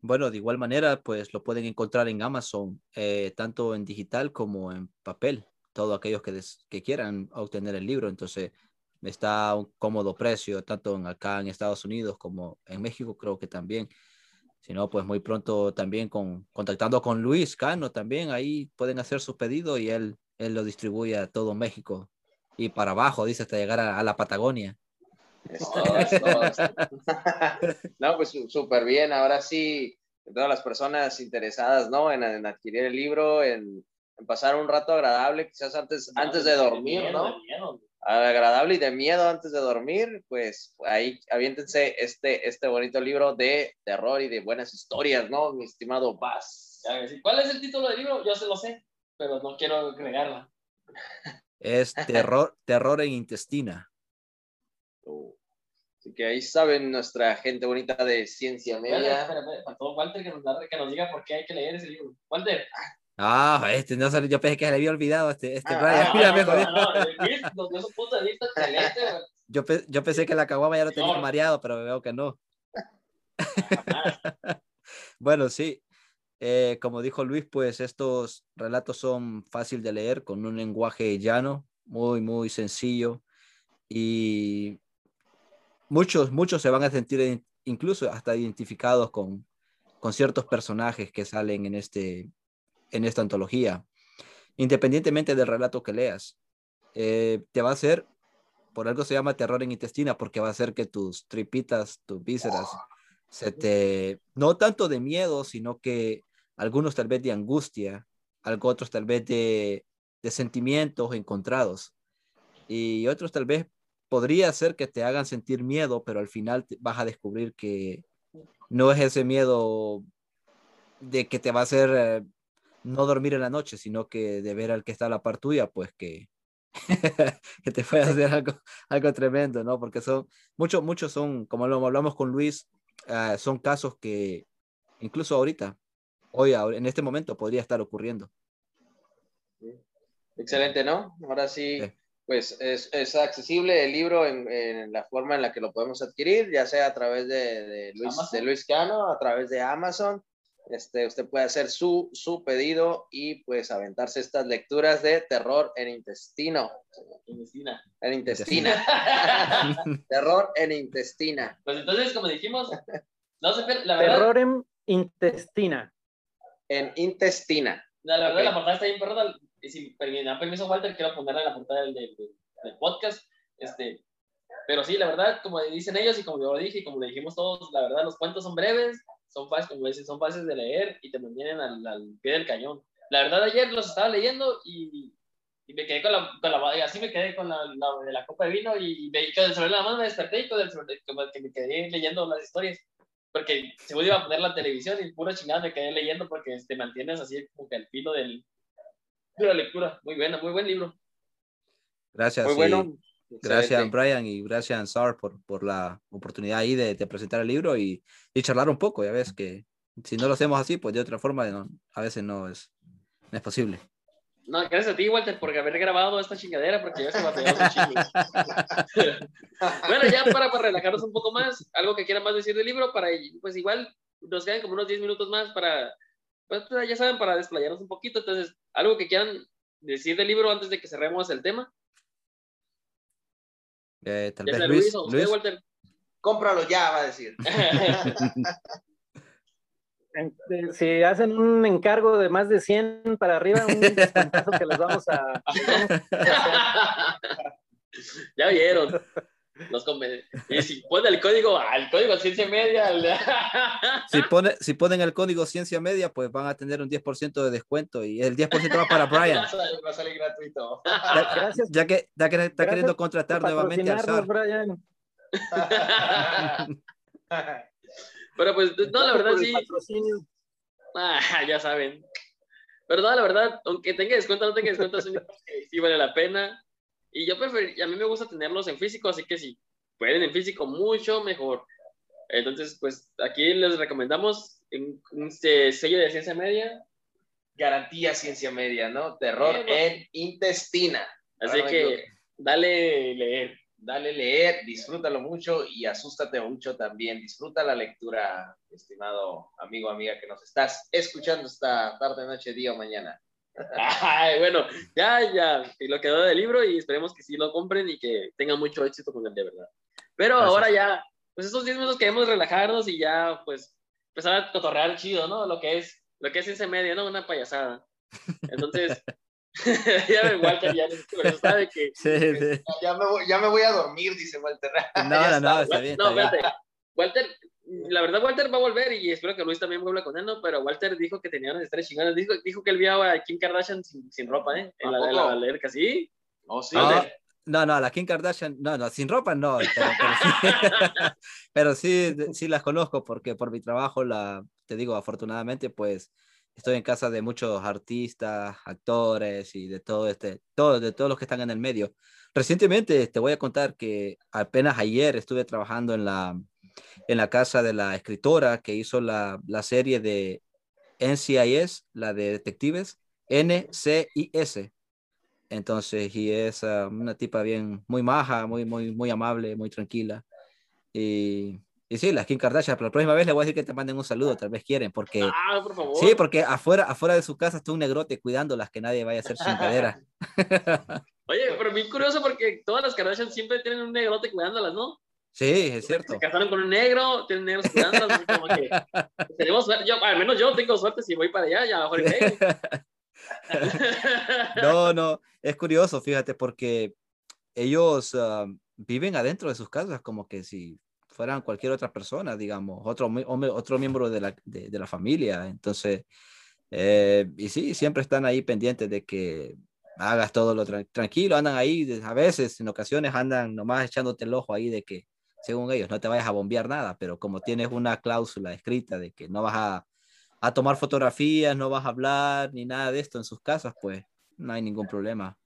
Bueno, de igual manera, pues lo pueden encontrar en Amazon, eh, tanto en digital como en papel, todos aquellos que, que quieran obtener el libro. Entonces, está a un cómodo precio, tanto en, acá en Estados Unidos como en México, creo que también. Si no, pues muy pronto también con, contactando con Luis Cano también, ahí pueden hacer su pedido y él, él lo distribuye a todo México y para abajo, dice, hasta llegar a, la Patagonia. no, pues súper bien. Ahora sí, todas las personas interesadas, ¿no? En, adquirir el libro, en, pasar un rato agradable, quizás antes, no, antes de dormir, ¿no? Agradable y de miedo antes de dormir, pues ahí aviéntense este, este bonito libro de terror y de buenas historias, ¿no? Mi estimado Paz. ¿Cuál es el título del libro? Yo se lo sé, pero no quiero agregarla. Es terror, terror en intestina. Oh. Así que ahí saben nuestra gente bonita de ciencia media. Espera, espera, espera. Para todo Walter que nos, que nos diga por qué hay que leer ese libro. Walter. Ah, este, no, yo pensé que se le había olvidado este, este Ah, Brian. ah, Mira, no, mejor. no, no, Luis nos dio su punto de vista excelente. güey. Yo, pe- yo pensé que la caguama ya lo tenía mareado, pero veo que no. Bueno, sí. Eh, como dijo Luis, pues estos relatos son fácil de leer con un lenguaje llano, muy, muy sencillo. Y muchos, muchos se van a sentir in- incluso hasta identificados con, con ciertos personajes que salen en, este, en esta antología, independientemente del relato que leas. Eh, te va a hacer, por algo se llama terror en intestina, porque va a hacer que tus tripitas, tus vísceras, se te, no tanto de miedo, sino que algunos tal vez de angustia, algo otros tal vez de, de sentimientos encontrados, y otros tal vez podría ser que te hagan sentir miedo, pero al final vas a descubrir que no es ese miedo de que te va a hacer eh, no dormir en la noche, sino que de ver al que está a la par tuya, pues que, que te puede hacer algo, algo tremendo, ¿no? Porque son, muchos, muchos son, como lo hablamos con Luis, ah, son casos que incluso ahorita, hoy, ahora- en este momento, podría estar ocurriendo. Excelente, ¿no? Ahora sí, Sí. pues es, es accesible el libro en, en la forma en la que lo podemos adquirir, ya sea a través de, de Luis, Amazon. de Luis Cano, a través de Amazon. Este, usted puede hacer su, su pedido y pues aventarse estas lecturas de terror en intestino. Intestina. En intestina. terror en intestina. Pues entonces, como dijimos, no se. La verdad, Terrorem intestina. En intestina. la, verdad Ok. la portada está bien perrona. Y si me da permiso, Walter, quiero ponerla en la portada del, del- del podcast. Este, pero sí, la verdad, como dicen ellos y como yo lo dije y como le dijimos todos, la verdad, los cuentos son breves, son fáciles, como dicen, son fáciles de leer y te mantienen al, al pie del cañón. La verdad, ayer los estaba leyendo y, y me quedé con la, con la, y así me quedé con la, la- de la copa de vino y, me, con el sobre la mano me desperté y con el sobre, como que me quedé leyendo las historias. Porque según iba a poner la televisión y pura chingada me quedé leyendo porque te mantienes así como que al filo del, de la lectura. Muy buena, muy buen libro. Gracias. Muy y bueno. Gracias. Brian, y gracias, Sar, por, por la oportunidad ahí de, de presentar el libro y, y charlar un poco. Ya ves que si no lo hacemos así, pues de otra forma no- a veces no es, no es posible. No, gracias a ti, Walter, por haber grabado esta chingadera, porque ya se batallamos un chingo. bueno, ya para, para relajarnos un poco más, algo que quieran más decir del libro, para, pues igual nos quedan como unos 10 minutos más para, pues pues, ya saben, para desplayarnos un poquito. Entonces, algo que quieran decir del libro antes de que cerremos el tema. Eh, tal Ya vez Luis, Luis o usted, Luis. Walter. Cómpralo ya, va a decir. Este, Si hacen un encargo de más de 100 para arriba, un descuentazo que les vamos a... ya vieron. Los conven- y si ponen el código, al código ciencia media, al- Si, pone, si ponen el código ciencia media, pues van a tener un 10% de descuento y el 10% va para Brian. Va a salir gratuito. Ya, Gracias ya que está, quer- está Gracias queriendo contratar nuevamente al SAR. Brian. Pero pues, no, la verdad sí. Ah, ya saben. Pero no, la verdad, aunque tenga descuento, no tenga descuento, que sí vale la pena. Y yo prefiero, a mí me gusta tenerlos en físico, así que si pueden en físico, mucho mejor. Entonces, pues aquí les recomendamos un, un eh, sello de ciencia media. Garantía ciencia media, ¿no? Terror Sí, no. en intestina. Así Ahora que dale leer. Dale leer, disfrútalo mucho y asústate mucho también. Disfruta la lectura, estimado amigo, amiga que nos estás escuchando esta tarde, noche, día o mañana. Ay, bueno, ya, ya, y lo quedó del libro y esperemos que sí lo compren y que tengan mucho éxito con él de verdad. Pero Gracias. ahora ya, pues estos 10 minutos queremos relajarnos y ya, pues, empezar a cotorrear chido, ¿no? Lo que es, lo que es ciencia media, ¿no? Una payasada. Entonces, ya me Walter ya no sabe que. Sí, sí. Ya me, voy, ya me voy a dormir, dice Walter. No, no, no, está bien. No, Está bien. Walter, la verdad, Walter va a volver y espero que Luis también vuelva con él, ¿no? Pero Walter dijo que tenía unas estrellas chingonas. Dijo, dijo que él vio a Kim Kardashian sin, sin ropa, ¿eh? En la, en la ¿A poco? alberca, sí. No, sí. No, ¿Dónde? no, no, la Kim Kardashian, no, no, sin ropa no, pero, pero sí, pero sí, sí las conozco porque por mi trabajo, la, te digo, afortunadamente, pues estoy en casa de muchos artistas, actores y de todo este, todo, de todos los que están en el medio. Recientemente te voy a contar que apenas ayer estuve trabajando en la, en la casa de la escritora que hizo la, la serie de NCIS, la de detectives, NCIS. Entonces, y es ah, una tipa bien, muy maja, muy, muy, muy amable, muy tranquila. Y, y sí, la Kim Kardashian, pero la próxima vez le voy a decir que te manden un saludo, tal vez quieren, porque Ah, por favor. sí, porque afuera, afuera de su casa está un negrote cuidándolas, que nadie vaya a hacer chingadera. Oye, pero bien curioso porque todas las Kardashian siempre tienen un negrote cuidándolas, ¿no? Sí, es cierto. Se casaron con un negro, tienen negros cuidándolas, así como que tenemos suerte. Yo, al menos yo tengo suerte si voy para allá, ya mejor el negro. No, no, es curioso, fíjate, porque ellos ah, viven adentro de sus casas como que si fueran cualquier otra persona, digamos, otro, otro miembro de la, de, de la familia. Entonces, eh, y sí, siempre están ahí pendientes de que hagas todo lo tran- tranquilo, andan ahí, a veces, en ocasiones andan nomás echándote el ojo ahí de que, según ellos, no te vayas a bombear nada, pero como tienes una cláusula escrita de que no vas a, a tomar fotografías, no vas a hablar ni nada de esto en sus casas, pues no hay ningún problema.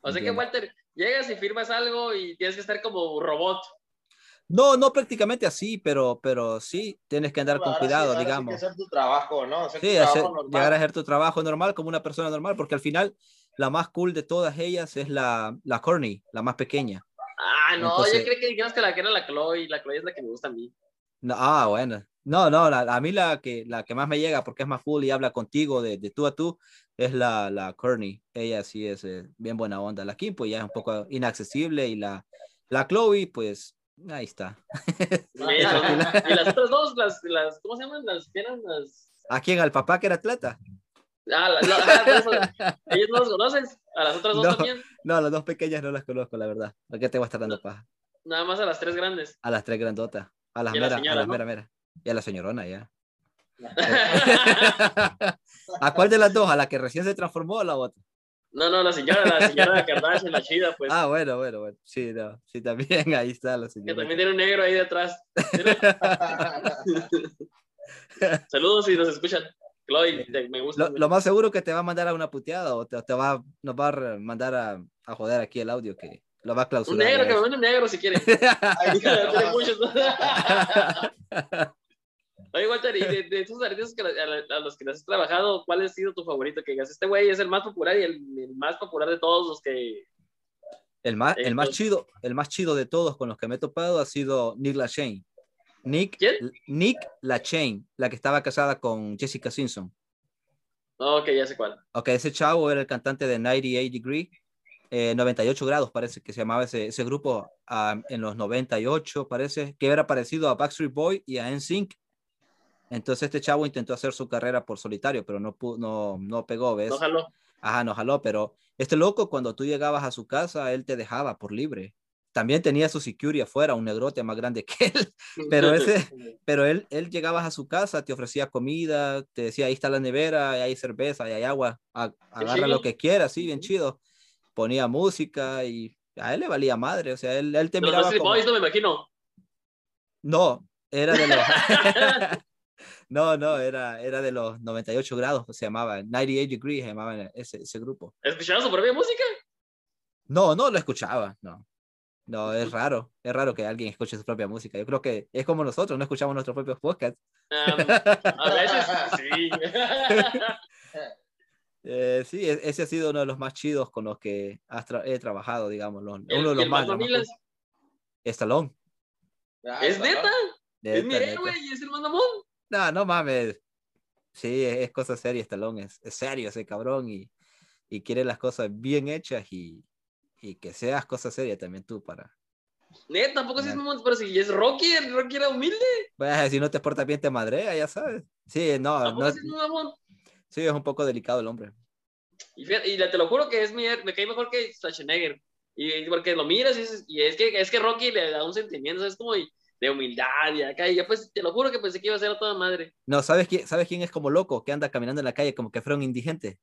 O sea que. Walter, llegas y firmas algo y tienes que estar como robot. No, no prácticamente así, pero, pero sí, tienes que andar con sí, cuidado, sí digamos. que hacer tu trabajo, ¿no? Hacer tu Sí, hacer- normal. llegar a hacer tu trabajo normal como una persona normal, porque al final la más cool de todas ellas es la, la Courtney, la más pequeña. Ah, no, Entonces- yo creí que dijeras que la que era la Chloe, la Chloe es la que me gusta a mí. No, ah, bueno. No, no, la- a mí la que, la que más me llega porque es más cool y habla contigo de, de tú a tú es la, la Courtney. Ella sí es eh, bien buena onda. La Kim pues ya es un poco inaccesible y la, la Chloe pues ahí está. Y las otras dos, las, las, ¿cómo se llaman? Las que eran las... ¿A quién? ¿Al papá que era atleta? Ah, la- la- ah, ellos no los conoces, a las otras dos No. también, No, las dos pequeñas no las conozco, la verdad. ¿Por qué te voy a estar dando paja? nada más a las tres grandes. A las tres grandotas. A las Y a la a las ¿no? mera, mera. Y a la señorona, ya. ¿A cuál de las dos? ¿A la que recién se transformó o a la otra? No, no, la señora, la señora Kardashian, la chida, pues, Ah, bueno, bueno, bueno. Sí, no. Sí, también ahí está la que señora. también tiene un negro ahí detrás. Saludos si nos escuchan. Chloe, te- me gusta. Lo, lo más seguro que te va a mandar a una puteada o te, te va, nos va a mandar a, a joder aquí el audio que lo va a un clausurar. negro, ya que me mande un negro si quiere. Ay. Oye, Walter, y de, de esos artistas que, a, a los que has trabajado, ¿cuál ha sido tu favorito? Que digas, este güey es el más popular y el, el más popular de todos los que. El más, el más chido, el más chido de todos con los que me he topado ha sido Nick Lachey. Nick, ¿Quién? Nick Lachey, la que estaba casada con Jessica Simpson. No, ok, ya sé cuál. Ok, ese chavo era el cantante de 98 Degree, eh, 98 grados parece que se llamaba ese, ese grupo ah, en los 98 parece, que era parecido a Backstreet Boy y a NSYNC. Entonces este chavo intentó hacer su carrera por solitario, pero no, no, no pegó, ¿ves? No jaló. Ajá, no jaló, pero este loco cuando tú llegabas a su casa, él te dejaba por libre. También tenía su security afuera, un negrote más grande que él, pero ese, pero él, él llegabas a su casa, te ofrecía comida, te decía, ahí está la nevera, ahí hay cerveza, ahí hay agua, a- agarra lo que quieras, sí, bien chido. Ponía música y a él le valía madre, o sea, él, él te Los miraba Backstreet como... Boys, no me imagino. No, era de los... no, no, era, era de los 98 grados, se llamaba, 98 degrees, se llamaba ese, ese grupo. ¿Escuchabas su propia música? No, no lo escuchaba, no. No, es raro, es raro que alguien escuche su propia música. Yo creo que es como nosotros, no escuchamos nuestros propios podcasts. Um, a veces sí. Eh, sí, e- ese ha sido uno de los más chidos con los que tra- he trabajado, digamos. los- El- uno de los más. Más cool. Stallone. Ah, ¿Es ¿no? neta? Es mi neta, neta. héroe y es el mandamón. No, no mames. Sí, es, es cosa seria, Stallone. Es, es serio ese cabrón y, y quiere las cosas bien hechas y, y que seas cosa seria también tú para. Neta, tampoco sí es mamón, pero si es Rocky, el Rocky era humilde. Pues, si no te portas bien, te madrea, ya sabes. Sí, no, no es mamón. sí, es un poco delicado el hombre. Y, fíjate- y te lo juro que es mi, me cae mejor que Schwarzenegger. Y porque lo miras y, dices- y es, que, es que Rocky le da un sentimiento, es como de, humildad y acá. Y ya pues, te lo juro que pensé que iba a ser a toda madre. No, ¿sabes quién, ¿sabes quién es como loco? Que anda caminando en la calle como que fuera un indigente.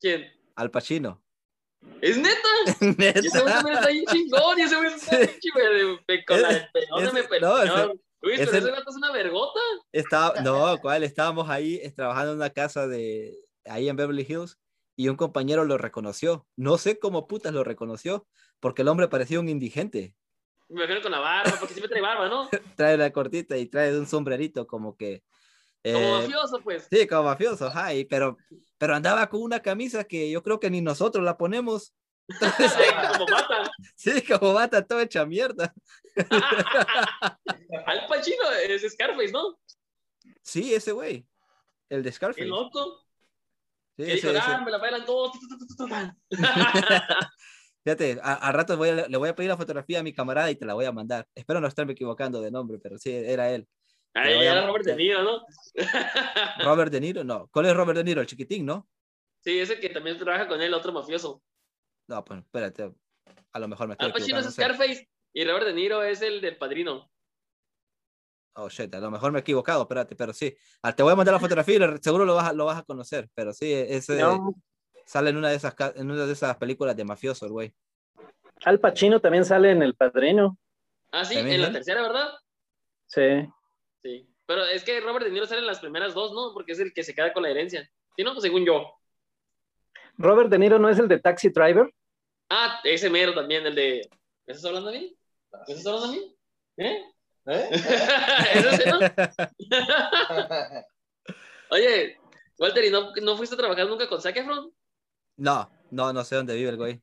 ¿Quién? Al Pacino. ¿Es neta? Y ese güey también está bien chingón. Y ese güey está bien chingón. me- Con la ¿Dónde ese- me no, peleó? ese- Luis, pero ese gato es una vergota. Estaba, no, ¿cuál? Estábamos ahí eh, trabajando en una casa de ahí en Beverly Hills y un compañero lo reconoció. No sé cómo putas lo reconoció, porque el hombre parecía un indigente. Me imagino con la barba, porque siempre trae barba, ¿no? Trae la cortita y trae un sombrerito como que... Como eh, mafioso, pues. Sí, como mafioso, ajá, y- pero, pero andaba con una camisa que yo creo que ni nosotros la ponemos. como mata. Sí, como bata toda hecha mierda. Al Pacino es Scarface, ¿no? Sí, ese güey, el de Scarface. loco. Sí, Que ese- dijo, ese. ah, me la bailan todos. tu, tu, tu, tu, tu". Fíjate, a, a rato voy a- le voy a pedir la fotografía a mi camarada y te la voy a mandar. Espero no estarme equivocando de nombre, pero sí, era él. Ahí era Robert De Niro, ¿no? Robert De Niro, no. ¿Cuál es Robert De Niro? El chiquitín, ¿no? Sí, ese que también trabaja con él, otro mafioso. No, pues espérate. A lo mejor me estoy Al Pacino es sé. Scarface y Robert De Niro es el del padrino. Oh, shit, a lo mejor me he equivocado, espérate, pero sí. Ah, te voy a mandar la fotografía y seguro lo vas, a, lo vas a conocer, pero sí, ese No, sale en una, de esas, en una de esas películas de mafioso, el güey. Al Pacino también sale en El Padrino. Ah, sí, ¿También en la tercera, ¿verdad? Sí. Sí. Pero es que Robert De Niro sale en las primeras dos, ¿no? Porque es el que se queda con la herencia. ¿Sí, no? Pues según yo. Robert De Niro no es el de Taxi Driver. Ah, ese mero también, el de. ¿Me estás hablando a mí? ¿Me estás hablando a mí? ¿Eh? ¿Eh? ¿Es ese, no? Oye, Walter, ¿y no, no fuiste a trabajar nunca con Zac Efron? No, no, no sé dónde vive el güey.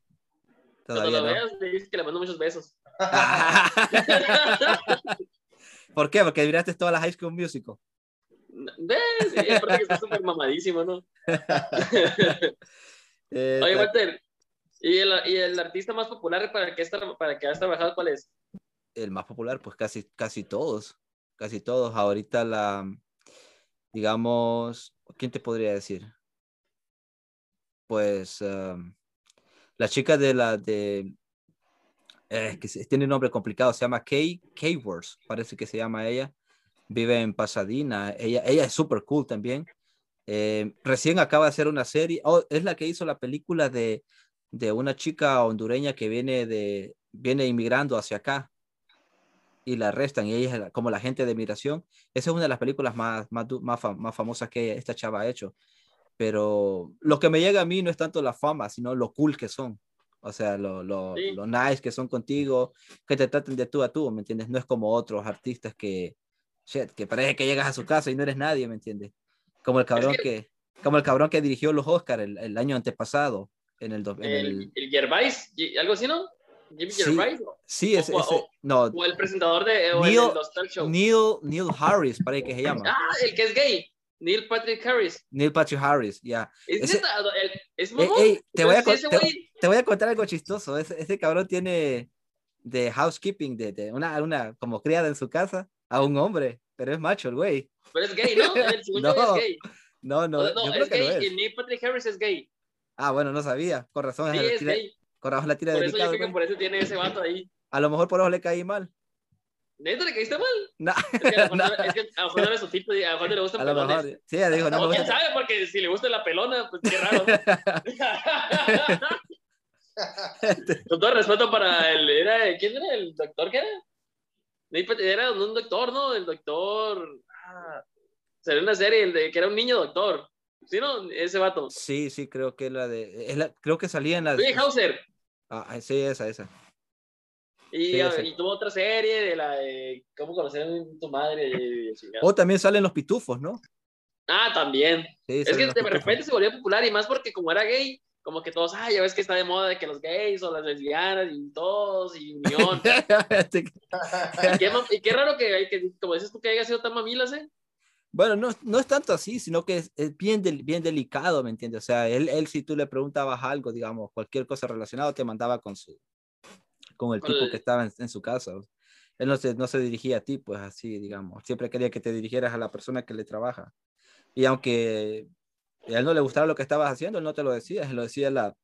Cuando Todavía lo no. veas, le dices que le mando muchos besos. ¿Por qué? Porque miraste todas las High School Musical. ¿Ves? Sí, aparte que está súper mamadísimo, ¿no? Eh, Oye, Walter, ¿y el, y el artista más popular para que, tra- para que has trabajado cuál es? el más popular, pues casi, casi todos, casi todos. Ahorita la, digamos, ¿quién te podría decir? Pues um, la chica de la de, eh, que tiene un nombre complicado, se llama Kay, Kay Wars, parece que se llama ella. Vive en Pasadena. Ella, ella es súper cool también. Eh, recién acaba de hacer una serie. Oh, es la que hizo la película de, de una chica hondureña que viene de viene inmigrando hacia acá y la arrestan y ella es como la gente de migración. Esa es una de las películas más, más, más famosas que esta chava ha hecho. Pero lo que me llega a mí no es tanto la fama, sino lo cool que son. O sea, lo, lo, Sí. lo nice que son contigo, que te traten de tú a tú, ¿me entiendes? No es como otros artistas que, shit, que parece que llegas a su casa y no eres nadie, ¿me entiendes? Como el cabrón que- que, como el cabrón que dirigió los Oscars el, el año antepasado, en el, en el- El, el Gervais, algo así, ¿no? Jimmy Sí. Gervais. sí, ese, o- ese- o- no, O el presentador de o el Neil- Talk Show. Neil, Neil Harris, parece que se llama. Ah, el que es gay. Neil Patrick Harris. Neil Patrick Harris, ya. Es Ey, ey, te, voy a, te, te voy contar algo chistoso. Ese, ese cabrón tiene de housekeeping, de, de una, una como criada en su casa, a un hombre, pero es macho el güey. Pero es gay, ¿no? El No, es gay. No, no, no, yo creo es que gay. no es. y Neil Patrick Harris es gay. Ah, bueno, no sabía. Con razón, Sí, la es tira, gay. con razón la tira Por eso yo delicada, creo que güey. por eso tiene ese vato ahí. A lo mejor por eso le caí mal. ¿Neta le caíste mal? No, Es que a lo mejor no, es que a lo mejor no eres su tipo, a lo mejor no le gustan a lo pelones. mejor. Sí, ella dijo, no me quién sabe, porque si le gusta la pelona, pues qué raro. Con todo respeto para el. Era, ¿Quién era el doctor? ¿Qué era? Pat- Era un doctor, ¿no? El doctor. Ah, salió una serie el de que era un niño doctor. ¿Sí, no? Ese vato. Sí, sí, creo que la de. es la- creo que salía en la. Oye, Hauser. Ah, sí, esa, esa. Y, Sí, ah, y tuvo otra serie de la de cómo conocer a tu madre. O también salen los pitufos, ¿no? Ah, también. Sí, Es que de pitufos. repente se volvió popular y más porque como era gay, como que todos, ah, ya ves que está de moda de que los gays o las lesbianas y todos y unión. y, qué, y qué raro que, que, como dices tú, que haya sido tan mamilas, ¿eh? Bueno, no, no es tanto así, sino que es, es bien, del- bien delicado, ¿me entiendes? O sea, él, él si tú le preguntabas algo, digamos, cualquier cosa relacionada, te mandaba con su, con el tipo que estaba en, en su casa. Él no se, no se dirigía a ti, pues así, digamos. Siempre quería que te dirigieras a la persona que le trabaja. Y aunque a él no le gustaba lo que estabas haciendo, él no te lo decía, él lo decía a la,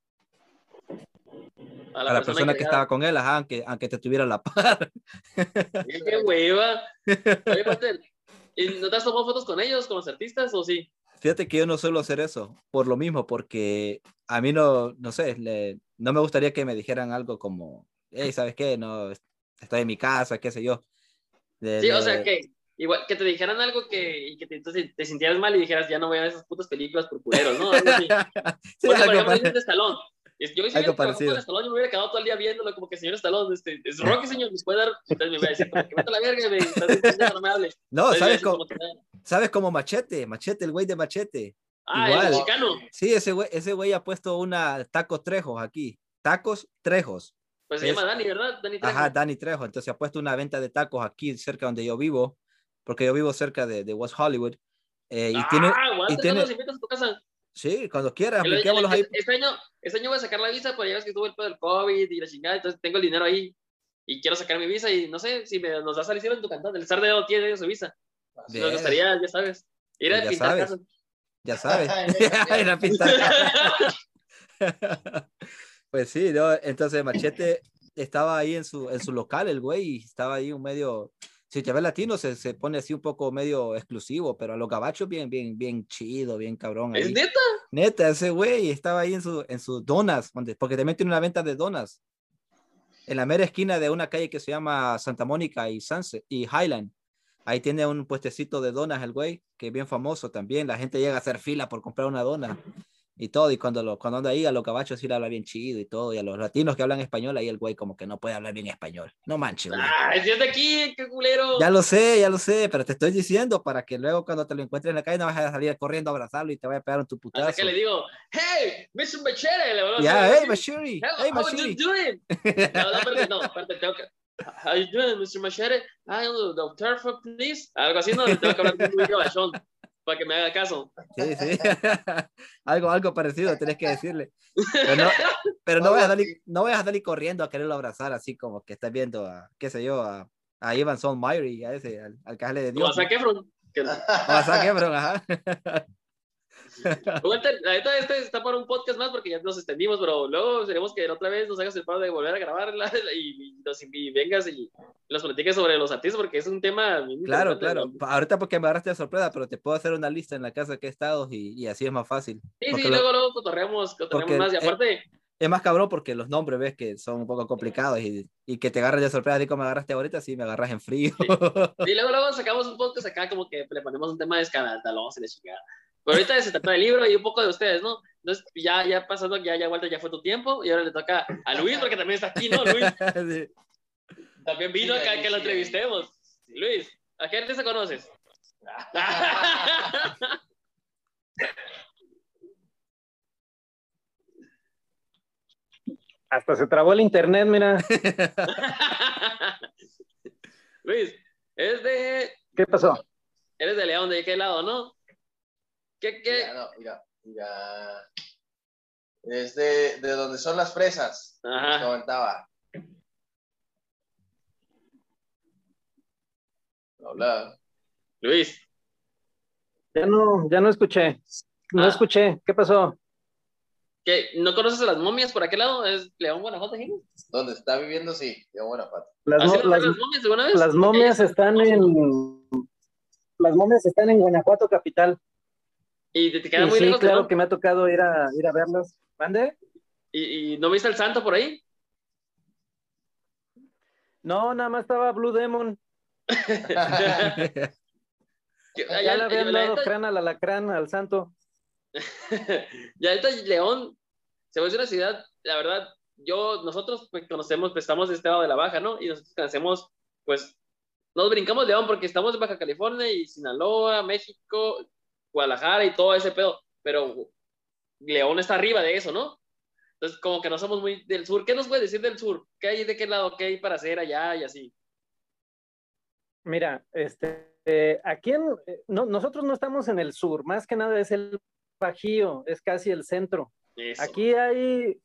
a la, persona, que, estaba con él, ajá, aunque, aunque te tuviera la par. ¡Qué hueva! Oye, ¿y no te has tomado fotos con ellos, con los artistas, o sí? Fíjate que yo no suelo hacer eso, por lo mismo, porque a mí no, no sé, no me gustaría que me dijeran algo como, hey, ¿sabes qué? No, estoy en mi casa, qué sé yo. sí, o sea, que igual que te dijeran algo que, y que te, entonces te sintieras mal y dijeras, ya no voy a ver esas putas películas por culeros, ¿no? Algo así. sí, Oye, por ejemplo, de Estalón. Yo si algo parecido. Estalón, yo me hubiera quedado todo el día viéndolo como que señor Estalón, este, es Rocky, señor, ¿me puede dar? Entonces me iba a decir, como que mete la verga, me, no me hables. No, ¿sabes cómo? ¿Sabes cómo Machete? Machete, el güey de Machete. Ah, Igual. el chicano. Sí, ese güey, ese güey ha puesto una tacos trejos aquí. Tacos trejos. Pues se llama Dani, ¿verdad? Dani Trejo. Ajá, Dani Trejo. Entonces ha puesto una venta de tacos aquí cerca donde yo vivo, porque yo vivo cerca de, de West Hollywood. Eh, y ah, tiene, y tiene... invitas a tu casa? Sí, cuando quieras. El, el, ahí. Este, año, este año voy a sacar la visa, porque ya ves que tuvo el pedo del COVID y la chingada, entonces tengo el dinero ahí y quiero sacar mi visa y no sé si me, nos da salir en tu cantón. El Sardeo tiene su visa. Nos gustaría, ya sabes, ir pues a pintar sabes. Casa. Ya sabes, ir a pintar Pues sí, ¿no? entonces Machete estaba ahí en su, en su local, el güey, y estaba ahí un medio, si te ves latino, se, se pone así un poco medio exclusivo, pero a los gabachos bien, bien, bien chido, bien cabrón. ¿Es neta? Neta, ese güey estaba ahí en su, en sus donas, porque también tiene una venta de donas. En la mera esquina de una calle que se llama Santa Mónica y Sunset y Highland. Ahí tiene un puestecito de donas el güey, que es bien famoso también. La gente llega a hacer fila por comprar una dona y todo. Y cuando, lo, cuando anda ahí, a los cabachos sí le habla bien chido y todo. Y a los latinos que hablan español, ahí el güey como que no puede hablar bien español. No manches, güey. Ah, es de aquí, qué culero. Ya lo sé, ya lo sé, pero te estoy diciendo para que luego cuando te lo encuentres en la calle no vas a salir corriendo a abrazarlo y te vaya a pegar en tu putazo. Así que le digo, hey, Mr. Machete. Ya, yeah, hey, Machete. Hey, How are you doing? no, no, espérate, no, espérate, tengo que... How you doing, Mr. Machete? I am the turf, please. Algo así, no, tengo que hablar con muy cabachón para que me haga caso. Sí, sí. algo, algo parecido tenés que decirle. Pero no, pero no, vayas a salir, no vayas a salir corriendo a quererlo abrazar así como que estás viendo a, qué sé yo, a, a Ivan Son y a ese, al, al de Dios. O a Zac Efron. O a Zac Efron, ajá. Walter, la neta, este está para un podcast más porque ya nos extendimos, pero luego queremos que otra vez nos hagas el paro de volver a grabarla y, y, vengas y nos platiques sobre los artistas porque es un tema. Claro, claro. Ahorita porque me agarraste de sorpresa, pero te puedo hacer una lista en la casa que he estado y, y así es más fácil. Sí, sí, luego, luego cotorreamos, cotorreamos más y aparte. Es, más cabrón porque los nombres ves que son un poco complicados y, y que te agarras de sorpresa, así como me agarraste ahorita, sí me agarras en frío. Y luego, luego sacamos un podcast acá como que le ponemos un tema de escandaloso y de chingada. Pero ahorita se trata del libro y un poco de ustedes, ¿no? Entonces, ya, ya pasando, ya, ya, Walter, ya fue tu tiempo y ahora le toca a Luis, porque también está aquí, ¿no, Luis? Sí. También vino acá que lo entrevistemos. Luis, ¿a qué artista conoces? Hasta se trabó el internet, mira. Luis, es de. ¿Qué pasó? Eres de León, ¿de qué lado, no? ¿Qué, qué? Mira, no, mira, mira. Es de, de donde son las fresas. Ajá. Comentaba. Hola. Luis. Ya no, ya no escuché. No ah. escuché. ¿Qué pasó? ¿Qué? ¿No conoces a las momias por aquel lado? ¿Es León, Guanajuato, ¿Dónde está viviendo? Sí, León, Guanajuato. Las, las, las momias alguna vez? Las momias están en... Las momias están en Guanajuato capital. ¿Y te, queda muy sí, lejos? claro que me ha tocado ir a, ir a verlas. ¿Mande? ¿Y, ¿Y, no viste el santo por ahí? No, nada más estaba Blue Demon. ya, le habían dado crán al alacrán, al santo. ya ahorita León se vuelve una ciudad, la verdad, yo, nosotros pues, conocemos, pues estamos de este lado de la baja, ¿no? Y nosotros conocemos, pues, nos brincamos León porque estamos en Baja California y Sinaloa, México, Guadalajara y todo ese pedo, pero León está arriba de eso, ¿no? Entonces, como que no somos muy del sur. ¿Qué nos puede decir del sur? ¿Qué hay de qué lado? ¿Qué hay para hacer allá y así? Mira, este, eh, aquí en, no, nosotros no estamos en el sur, más que nada es el Bajío, es casi el centro. Aquí hay,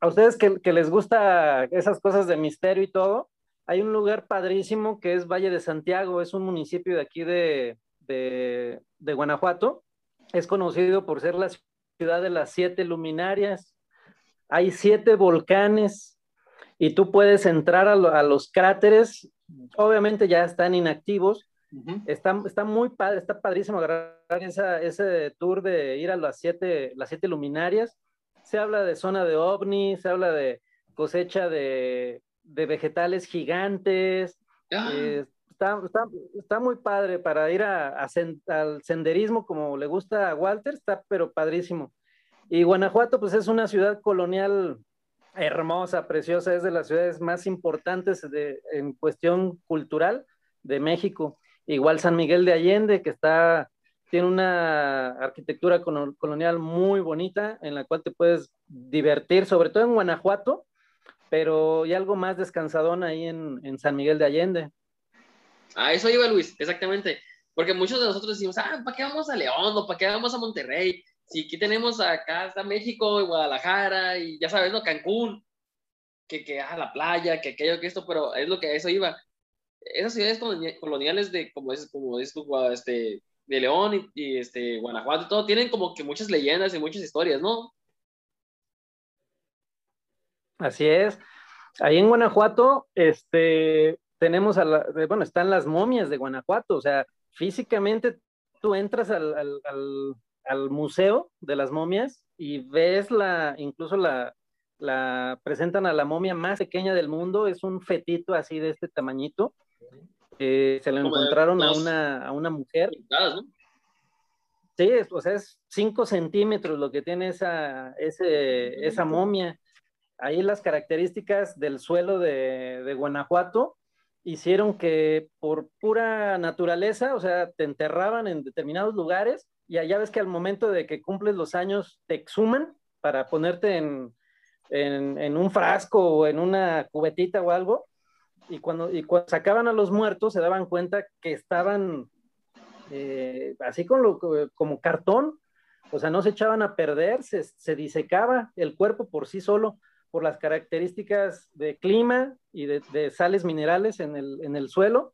a ustedes que, que, les gusta esas cosas de misterio y todo, hay un lugar padrísimo que es Valle de Santiago, es un municipio de aquí de, de, Guanajuato, es conocido por ser la ciudad de las siete luminarias. Hay siete volcanes y tú puedes entrar a, los cráteres. Obviamente ya están inactivos. está, está, muy padre, está padrísimo agarrar ese tour de ir a las siete, las siete luminarias. Se habla de zona de ovni, se habla de cosecha de, de vegetales gigantes. Ah. Eh, está, está, está, muy padre para ir a, al senderismo como le gusta a Walter, está pero padrísimo. Y Guanajuato, pues es una ciudad colonial hermosa, preciosa, es de las ciudades más importantes de, en cuestión cultural de México. Igual San Miguel de Allende, que está, tiene una arquitectura colonial muy bonita en la cual te puedes divertir, sobre todo en Guanajuato, pero y algo más descansadón ahí en, en San Miguel de Allende. A eso iba Luis, exactamente. Porque muchos de nosotros decimos, ah, ¿para qué vamos a León o para qué vamos a Monterrey? Si aquí tenemos acá está México y Guadalajara y ya sabes, ¿no? Cancún, que, que ah, la playa, que aquello, que esto, pero es lo que a eso iba. Esas ciudades coloniales de, como es, como este, de León y, este, Guanajuato y todo, tienen como que muchas leyendas y muchas historias, ¿no? Así es. Ahí en Guanajuato, este, tenemos a la, bueno, están las momias de Guanajuato, o sea, físicamente tú entras al, al, museo de las momias y ves la, incluso la, la, presentan a la momia más pequeña del mundo, es un fetito así de este tamañito, se lo encontraron a una, a una mujer. Sí, o sea, es 5 centímetros lo que tiene esa, ese, esa momia. Ahí las características del suelo de, de Guanajuato hicieron que por pura naturaleza, o sea, te enterraban en determinados lugares y allá ves que al momento de que cumples los años te exhuman para ponerte en, en, un frasco o en una cubetita o algo. Y cuando, y cuando sacaban a los muertos se daban cuenta que estaban eh, así con lo, como cartón, o sea, no se echaban a perder, se, se disecaba el cuerpo por sí solo por las características de clima y de, sales minerales en el, en el, suelo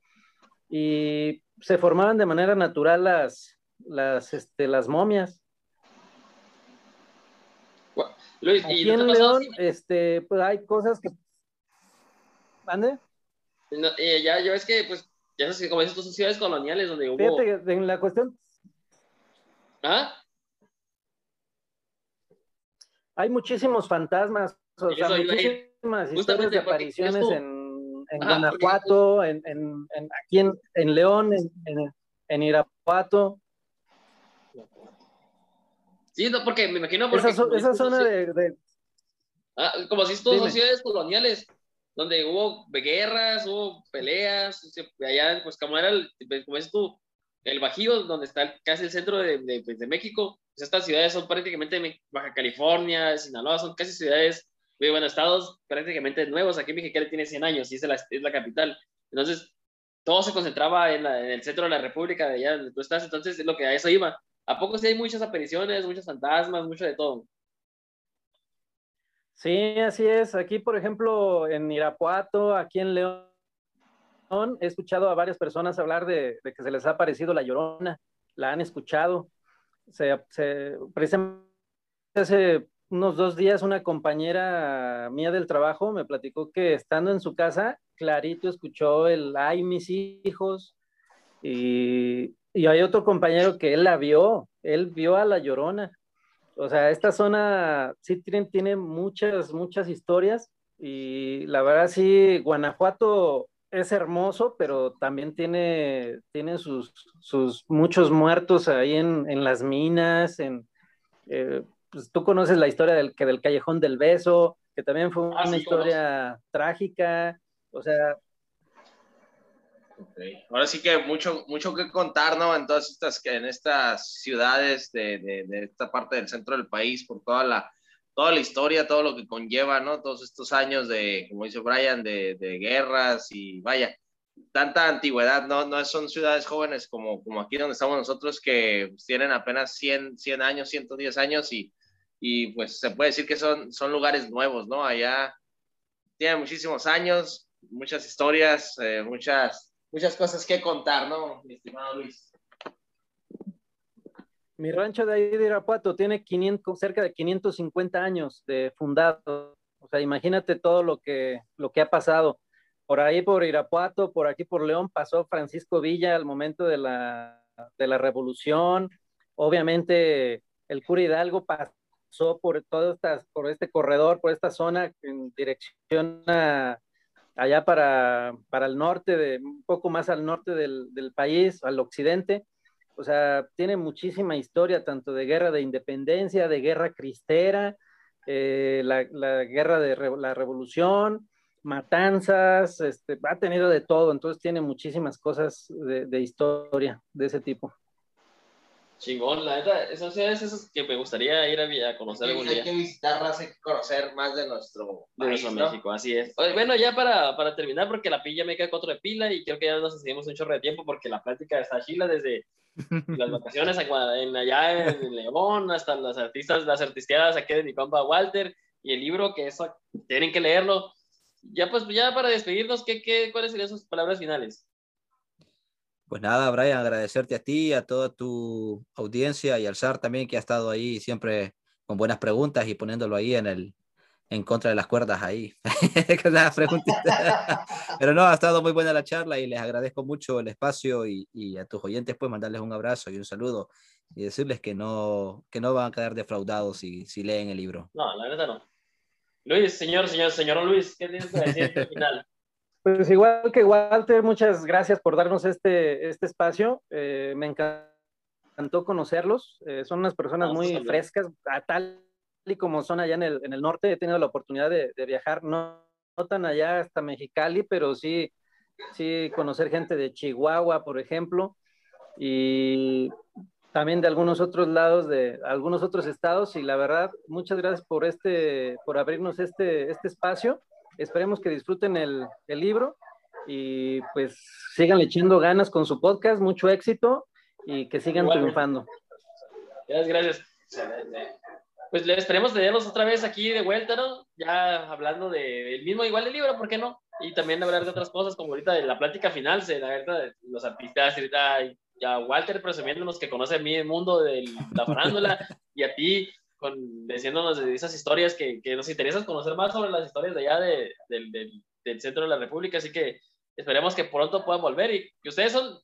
y se formaban de manera natural las, las, este, las momias. Luis, Aquí en León, este, pues hay cosas que... ¿Mande? Eh, ya, ya ves que, pues, ya sabes que como dices, son ciudades coloniales donde hubo... Fíjate, en la cuestión... ¿Ah? Hay muchísimos fantasmas, o sea, muchísimas historias de apariciones en, en Guanajuato, en, en, aquí en, León, en, Irapuato. Sí, no, porque me imagino porque... Esa, esa zona de, Ah, como si todas ciudades coloniales, donde hubo guerras, hubo peleas, allá, pues como era, el, como es tú, el Bajío, donde está casi el centro de, de, pues, de México, pues estas ciudades son prácticamente Baja California, Sinaloa, son casi ciudades bueno, estados prácticamente nuevos. Aquí Mexicali tiene 100 años y es la, es la capital. Entonces, todo se concentraba en, el centro de la República, de allá donde tú estás. Entonces, es lo que a eso iba. ¿A poco sí hay muchas apariciones, muchos fantasmas, mucho de todo? Sí, así es. Aquí, por ejemplo, en Irapuato, aquí en León, he escuchado a varias personas hablar de, que se les ha aparecido la llorona. La han escuchado. Se, se, precisamente hace unos dos días una compañera mía del trabajo me platicó que estando en su casa, clarito escuchó el, ay, mis hijos, y, y hay otro compañero que él la vio, él vio a la llorona. O sea, esta zona sí tiene, muchas, muchas historias y la verdad sí, Guanajuato es hermoso, pero también tiene, tiene sus, sus muchos muertos ahí en, en las minas, en, eh, pues tú conoces la historia del, que del Callejón del Beso, que también fue ah, una historia trágica, o sea... Ahora sí que mucho, mucho que contar, ¿no? En todas estas, en estas ciudades de, de, esta parte del centro del país, por toda la, toda la historia, todo lo que conlleva, ¿no? Todos estos años de, como dice Brian, de, de guerras y vaya, tanta antigüedad, ¿no? No son ciudades jóvenes como, como aquí donde estamos nosotros que tienen apenas 100, 100 años, 110 años y y pues se puede decir que son, son lugares nuevos, ¿no? Allá tienen muchísimos años, muchas historias, eh, muchas, muchas cosas que contar, ¿no, mi estimado Luis? Mi rancho de ahí de Irapuato tiene 500, cerca de 550 años de fundado. O sea, imagínate todo lo que, lo que ha pasado. Por ahí, por Irapuato, por aquí, por León, pasó Francisco Villa al momento de la, de la revolución. Obviamente, el cura Hidalgo pasó por todo estas, por este corredor, por esta zona en dirección allá para, para, el norte, de, un poco más al norte del, del país, al occidente o sea, tiene muchísima historia, tanto de guerra de independencia, de guerra cristera, eh, la, guerra de la revolución, matanzas, este, ha tenido de todo, entonces tiene muchísimas cosas de historia de ese tipo. Chingón, la neta, esas ciudades esas que me gustaría ir a, conocer algún día. Hay que visitarlas, hay que conocer más de nuestro De nuestro México, así es. bueno, ya para, para, terminar, porque la pilla me queda cuatro de pila y creo que ya nos seguimos un chorro de tiempo porque la plática está chila desde las vacaciones en, allá en León hasta las artistas, las artisteadas aquí de mi compa Walter y el libro que eso tienen que leerlo. Ya pues, ya para despedirnos, ¿qué, qué, ¿cuáles serían sus palabras finales? Pues nada, Brian, agradecerte a ti, a toda tu audiencia y al SAR también que ha estado ahí siempre con buenas preguntas y poniéndolo ahí en el en contra de las cuerdas ahí. Pero no, ha estado muy buena la charla y les agradezco mucho el espacio y, y, a tus oyentes pues mandarles un abrazo y un saludo y decirles que no, que no van a quedar defraudados si, si leen el libro. No, la verdad no. Luis, señor, señor, señor Luis, ¿qué tienes que decir al final? Pues igual que Walter, muchas gracias por darnos este, este espacio. Eh, me encantó conocerlos. Eh, son unas personas muy frescas, tal y como son allá en el, en el, norte. He tenido la oportunidad de, viajar, no, no, tan allá hasta Mexicali, pero sí, sí conocer gente de Chihuahua, por ejemplo, y también de algunos otros lados, de algunos otros estados. Y la verdad, muchas gracias por, este, por abrirnos este, este espacio Esperemos que disfruten el, el libro y pues sigan echando ganas con su podcast, mucho éxito y que sigan triunfando. Gracias, gracias. Pues le esperemos tenerlos otra vez aquí de vuelta, ¿no? Ya hablando del mismo, igual del libro, ¿por qué no? Y también hablar de otras cosas, como ahorita de la plática final, se, la verdad, de los artistas, ahorita ya Walter presumiéndonos que conoce a mí el mundo de la farándula y a ti con, diciéndonos de esas historias que, que, nos interesan conocer más sobre las historias de allá de, del, del, centro de la República. Así que esperemos que pronto puedan volver y que ustedes son,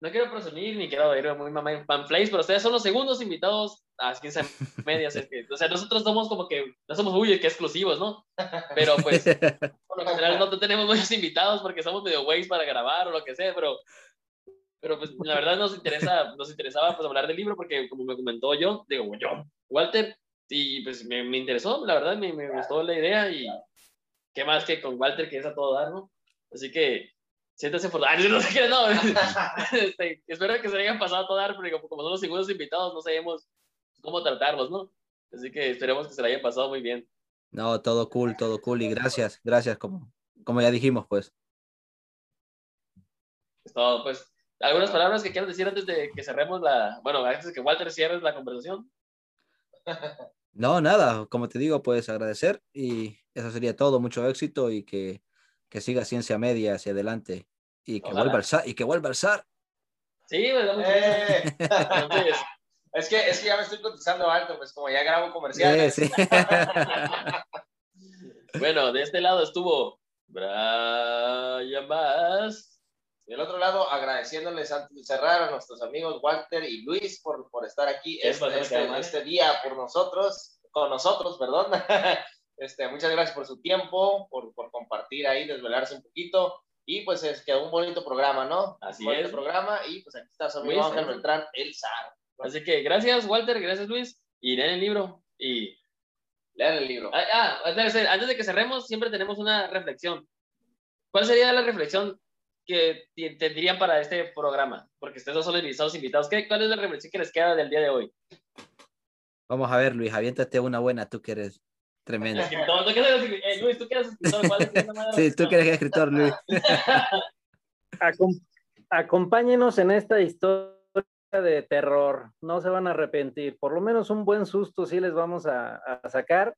no quiero presumir ni quiero ir muy mamá en fanflames, pero ustedes son los segundos invitados a 15 medias. o sea, nosotros somos como que, no somos, uy, que exclusivos, ¿no? Pero pues, por lo general no tenemos muchos invitados porque somos medio ways para grabar o lo que sea, pero pero pues la verdad nos, interesa, nos interesaba pues hablar del libro porque como me comentó yo, digo yo, Walter, y pues me, me interesó, la verdad me, me, gustó la idea y qué más que con Walter que es a todo dar, ¿no? Así que siéntase por dar, no sé qué, no, este, espero que se hayan pasado a todo dar, porque como son los segundos invitados no sabemos cómo tratarlos, ¿no? Así que esperemos que se la hayan pasado muy bien. No, todo cool, todo cool y gracias, gracias, como, como ya dijimos, pues. Es todo, pues ¿Algunas palabras que quieras decir antes de que cerremos la, bueno, antes de que Walter cierre la conversación? No, nada, como te digo, puedes agradecer y eso sería todo, mucho éxito y que, que siga ciencia media hacia adelante y que vuelva al SAR, y que vuelva al SAR. Sí, me da mucho eh. es, que, es que ya me estoy cotizando alto, pues como ya grabo comerciales. Sí, sí. bueno, de este lado estuvo Brian Bass. Del otro lado, agradeciéndoles antes de cerrar a nuestros amigos Walter y Luis por, por estar aquí este, este, este, día por nosotros, con nosotros, perdón. Este, muchas gracias por su tiempo, por, por compartir ahí, desvelarse un poquito. Y pues es que un bonito programa, ¿no? Así un bonito es. programa. Y pues aquí está su amigo Ángel Beltrán, el SAR. Así que gracias, Walter, gracias, Luis. Y lean el libro. Y lean el libro. Ah, ah antes de que cerremos, siempre tenemos una reflexión. ¿Cuál sería la reflexión que tendrían para este programa? Porque ustedes son los invitados invitados. ¿Qué, ¿Cuál es la reflexión que les queda del día de hoy? Vamos a ver, Luis, aviéntate una buena, tú que eres tremendo. Eh, Luis, tú que eres escritor, ¿cuál es Sí, tú que eres escritor, Luis. acompáñenos en esta historia de terror, no se van a arrepentir, por lo menos un buen susto sí les vamos a, a sacar,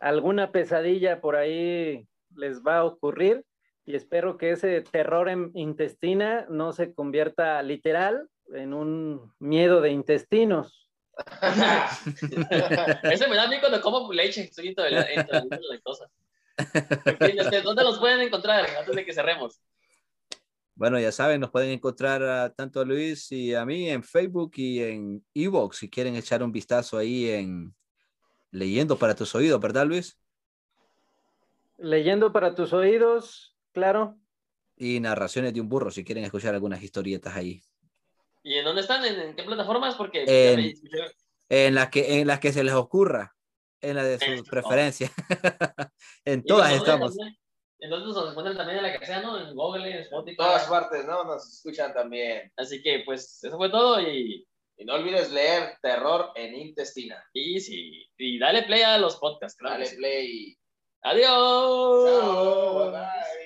alguna pesadilla por ahí les va a ocurrir, y espero que ese terror en intestina no se convierta literal en un miedo de intestinos. Ese me da a mí cuando como leche, estoy intolerante a la lactosa. En fin, este, ¿dónde los pueden encontrar antes de que cerremos? Bueno, ya saben, nos pueden encontrar a, tanto a Luis y a mí en Facebook y en Evox si quieren echar un vistazo ahí en Leyendo para tus oídos, ¿verdad, Luis? Leyendo para tus oídos, claro. Y narraciones de un burro si quieren escuchar algunas historietas ahí. ¿Y en dónde están? ¿En, en qué plataformas? Porque En- ya me- En las que, en las que se les ocurra, en la de su Eso. preferencia. en todas estamos. también- Entonces nos encuentran también en la que sea, ¿no? En Google, en Spotify. todas partes, ¿no? Nos escuchan también. Así que, pues, eso fue todo y, Y no olvides leer Terror en Intestina. y sí. Y dale play a los podcasts, claro. Dale sí. play. Adiós. Chao. Bye bye.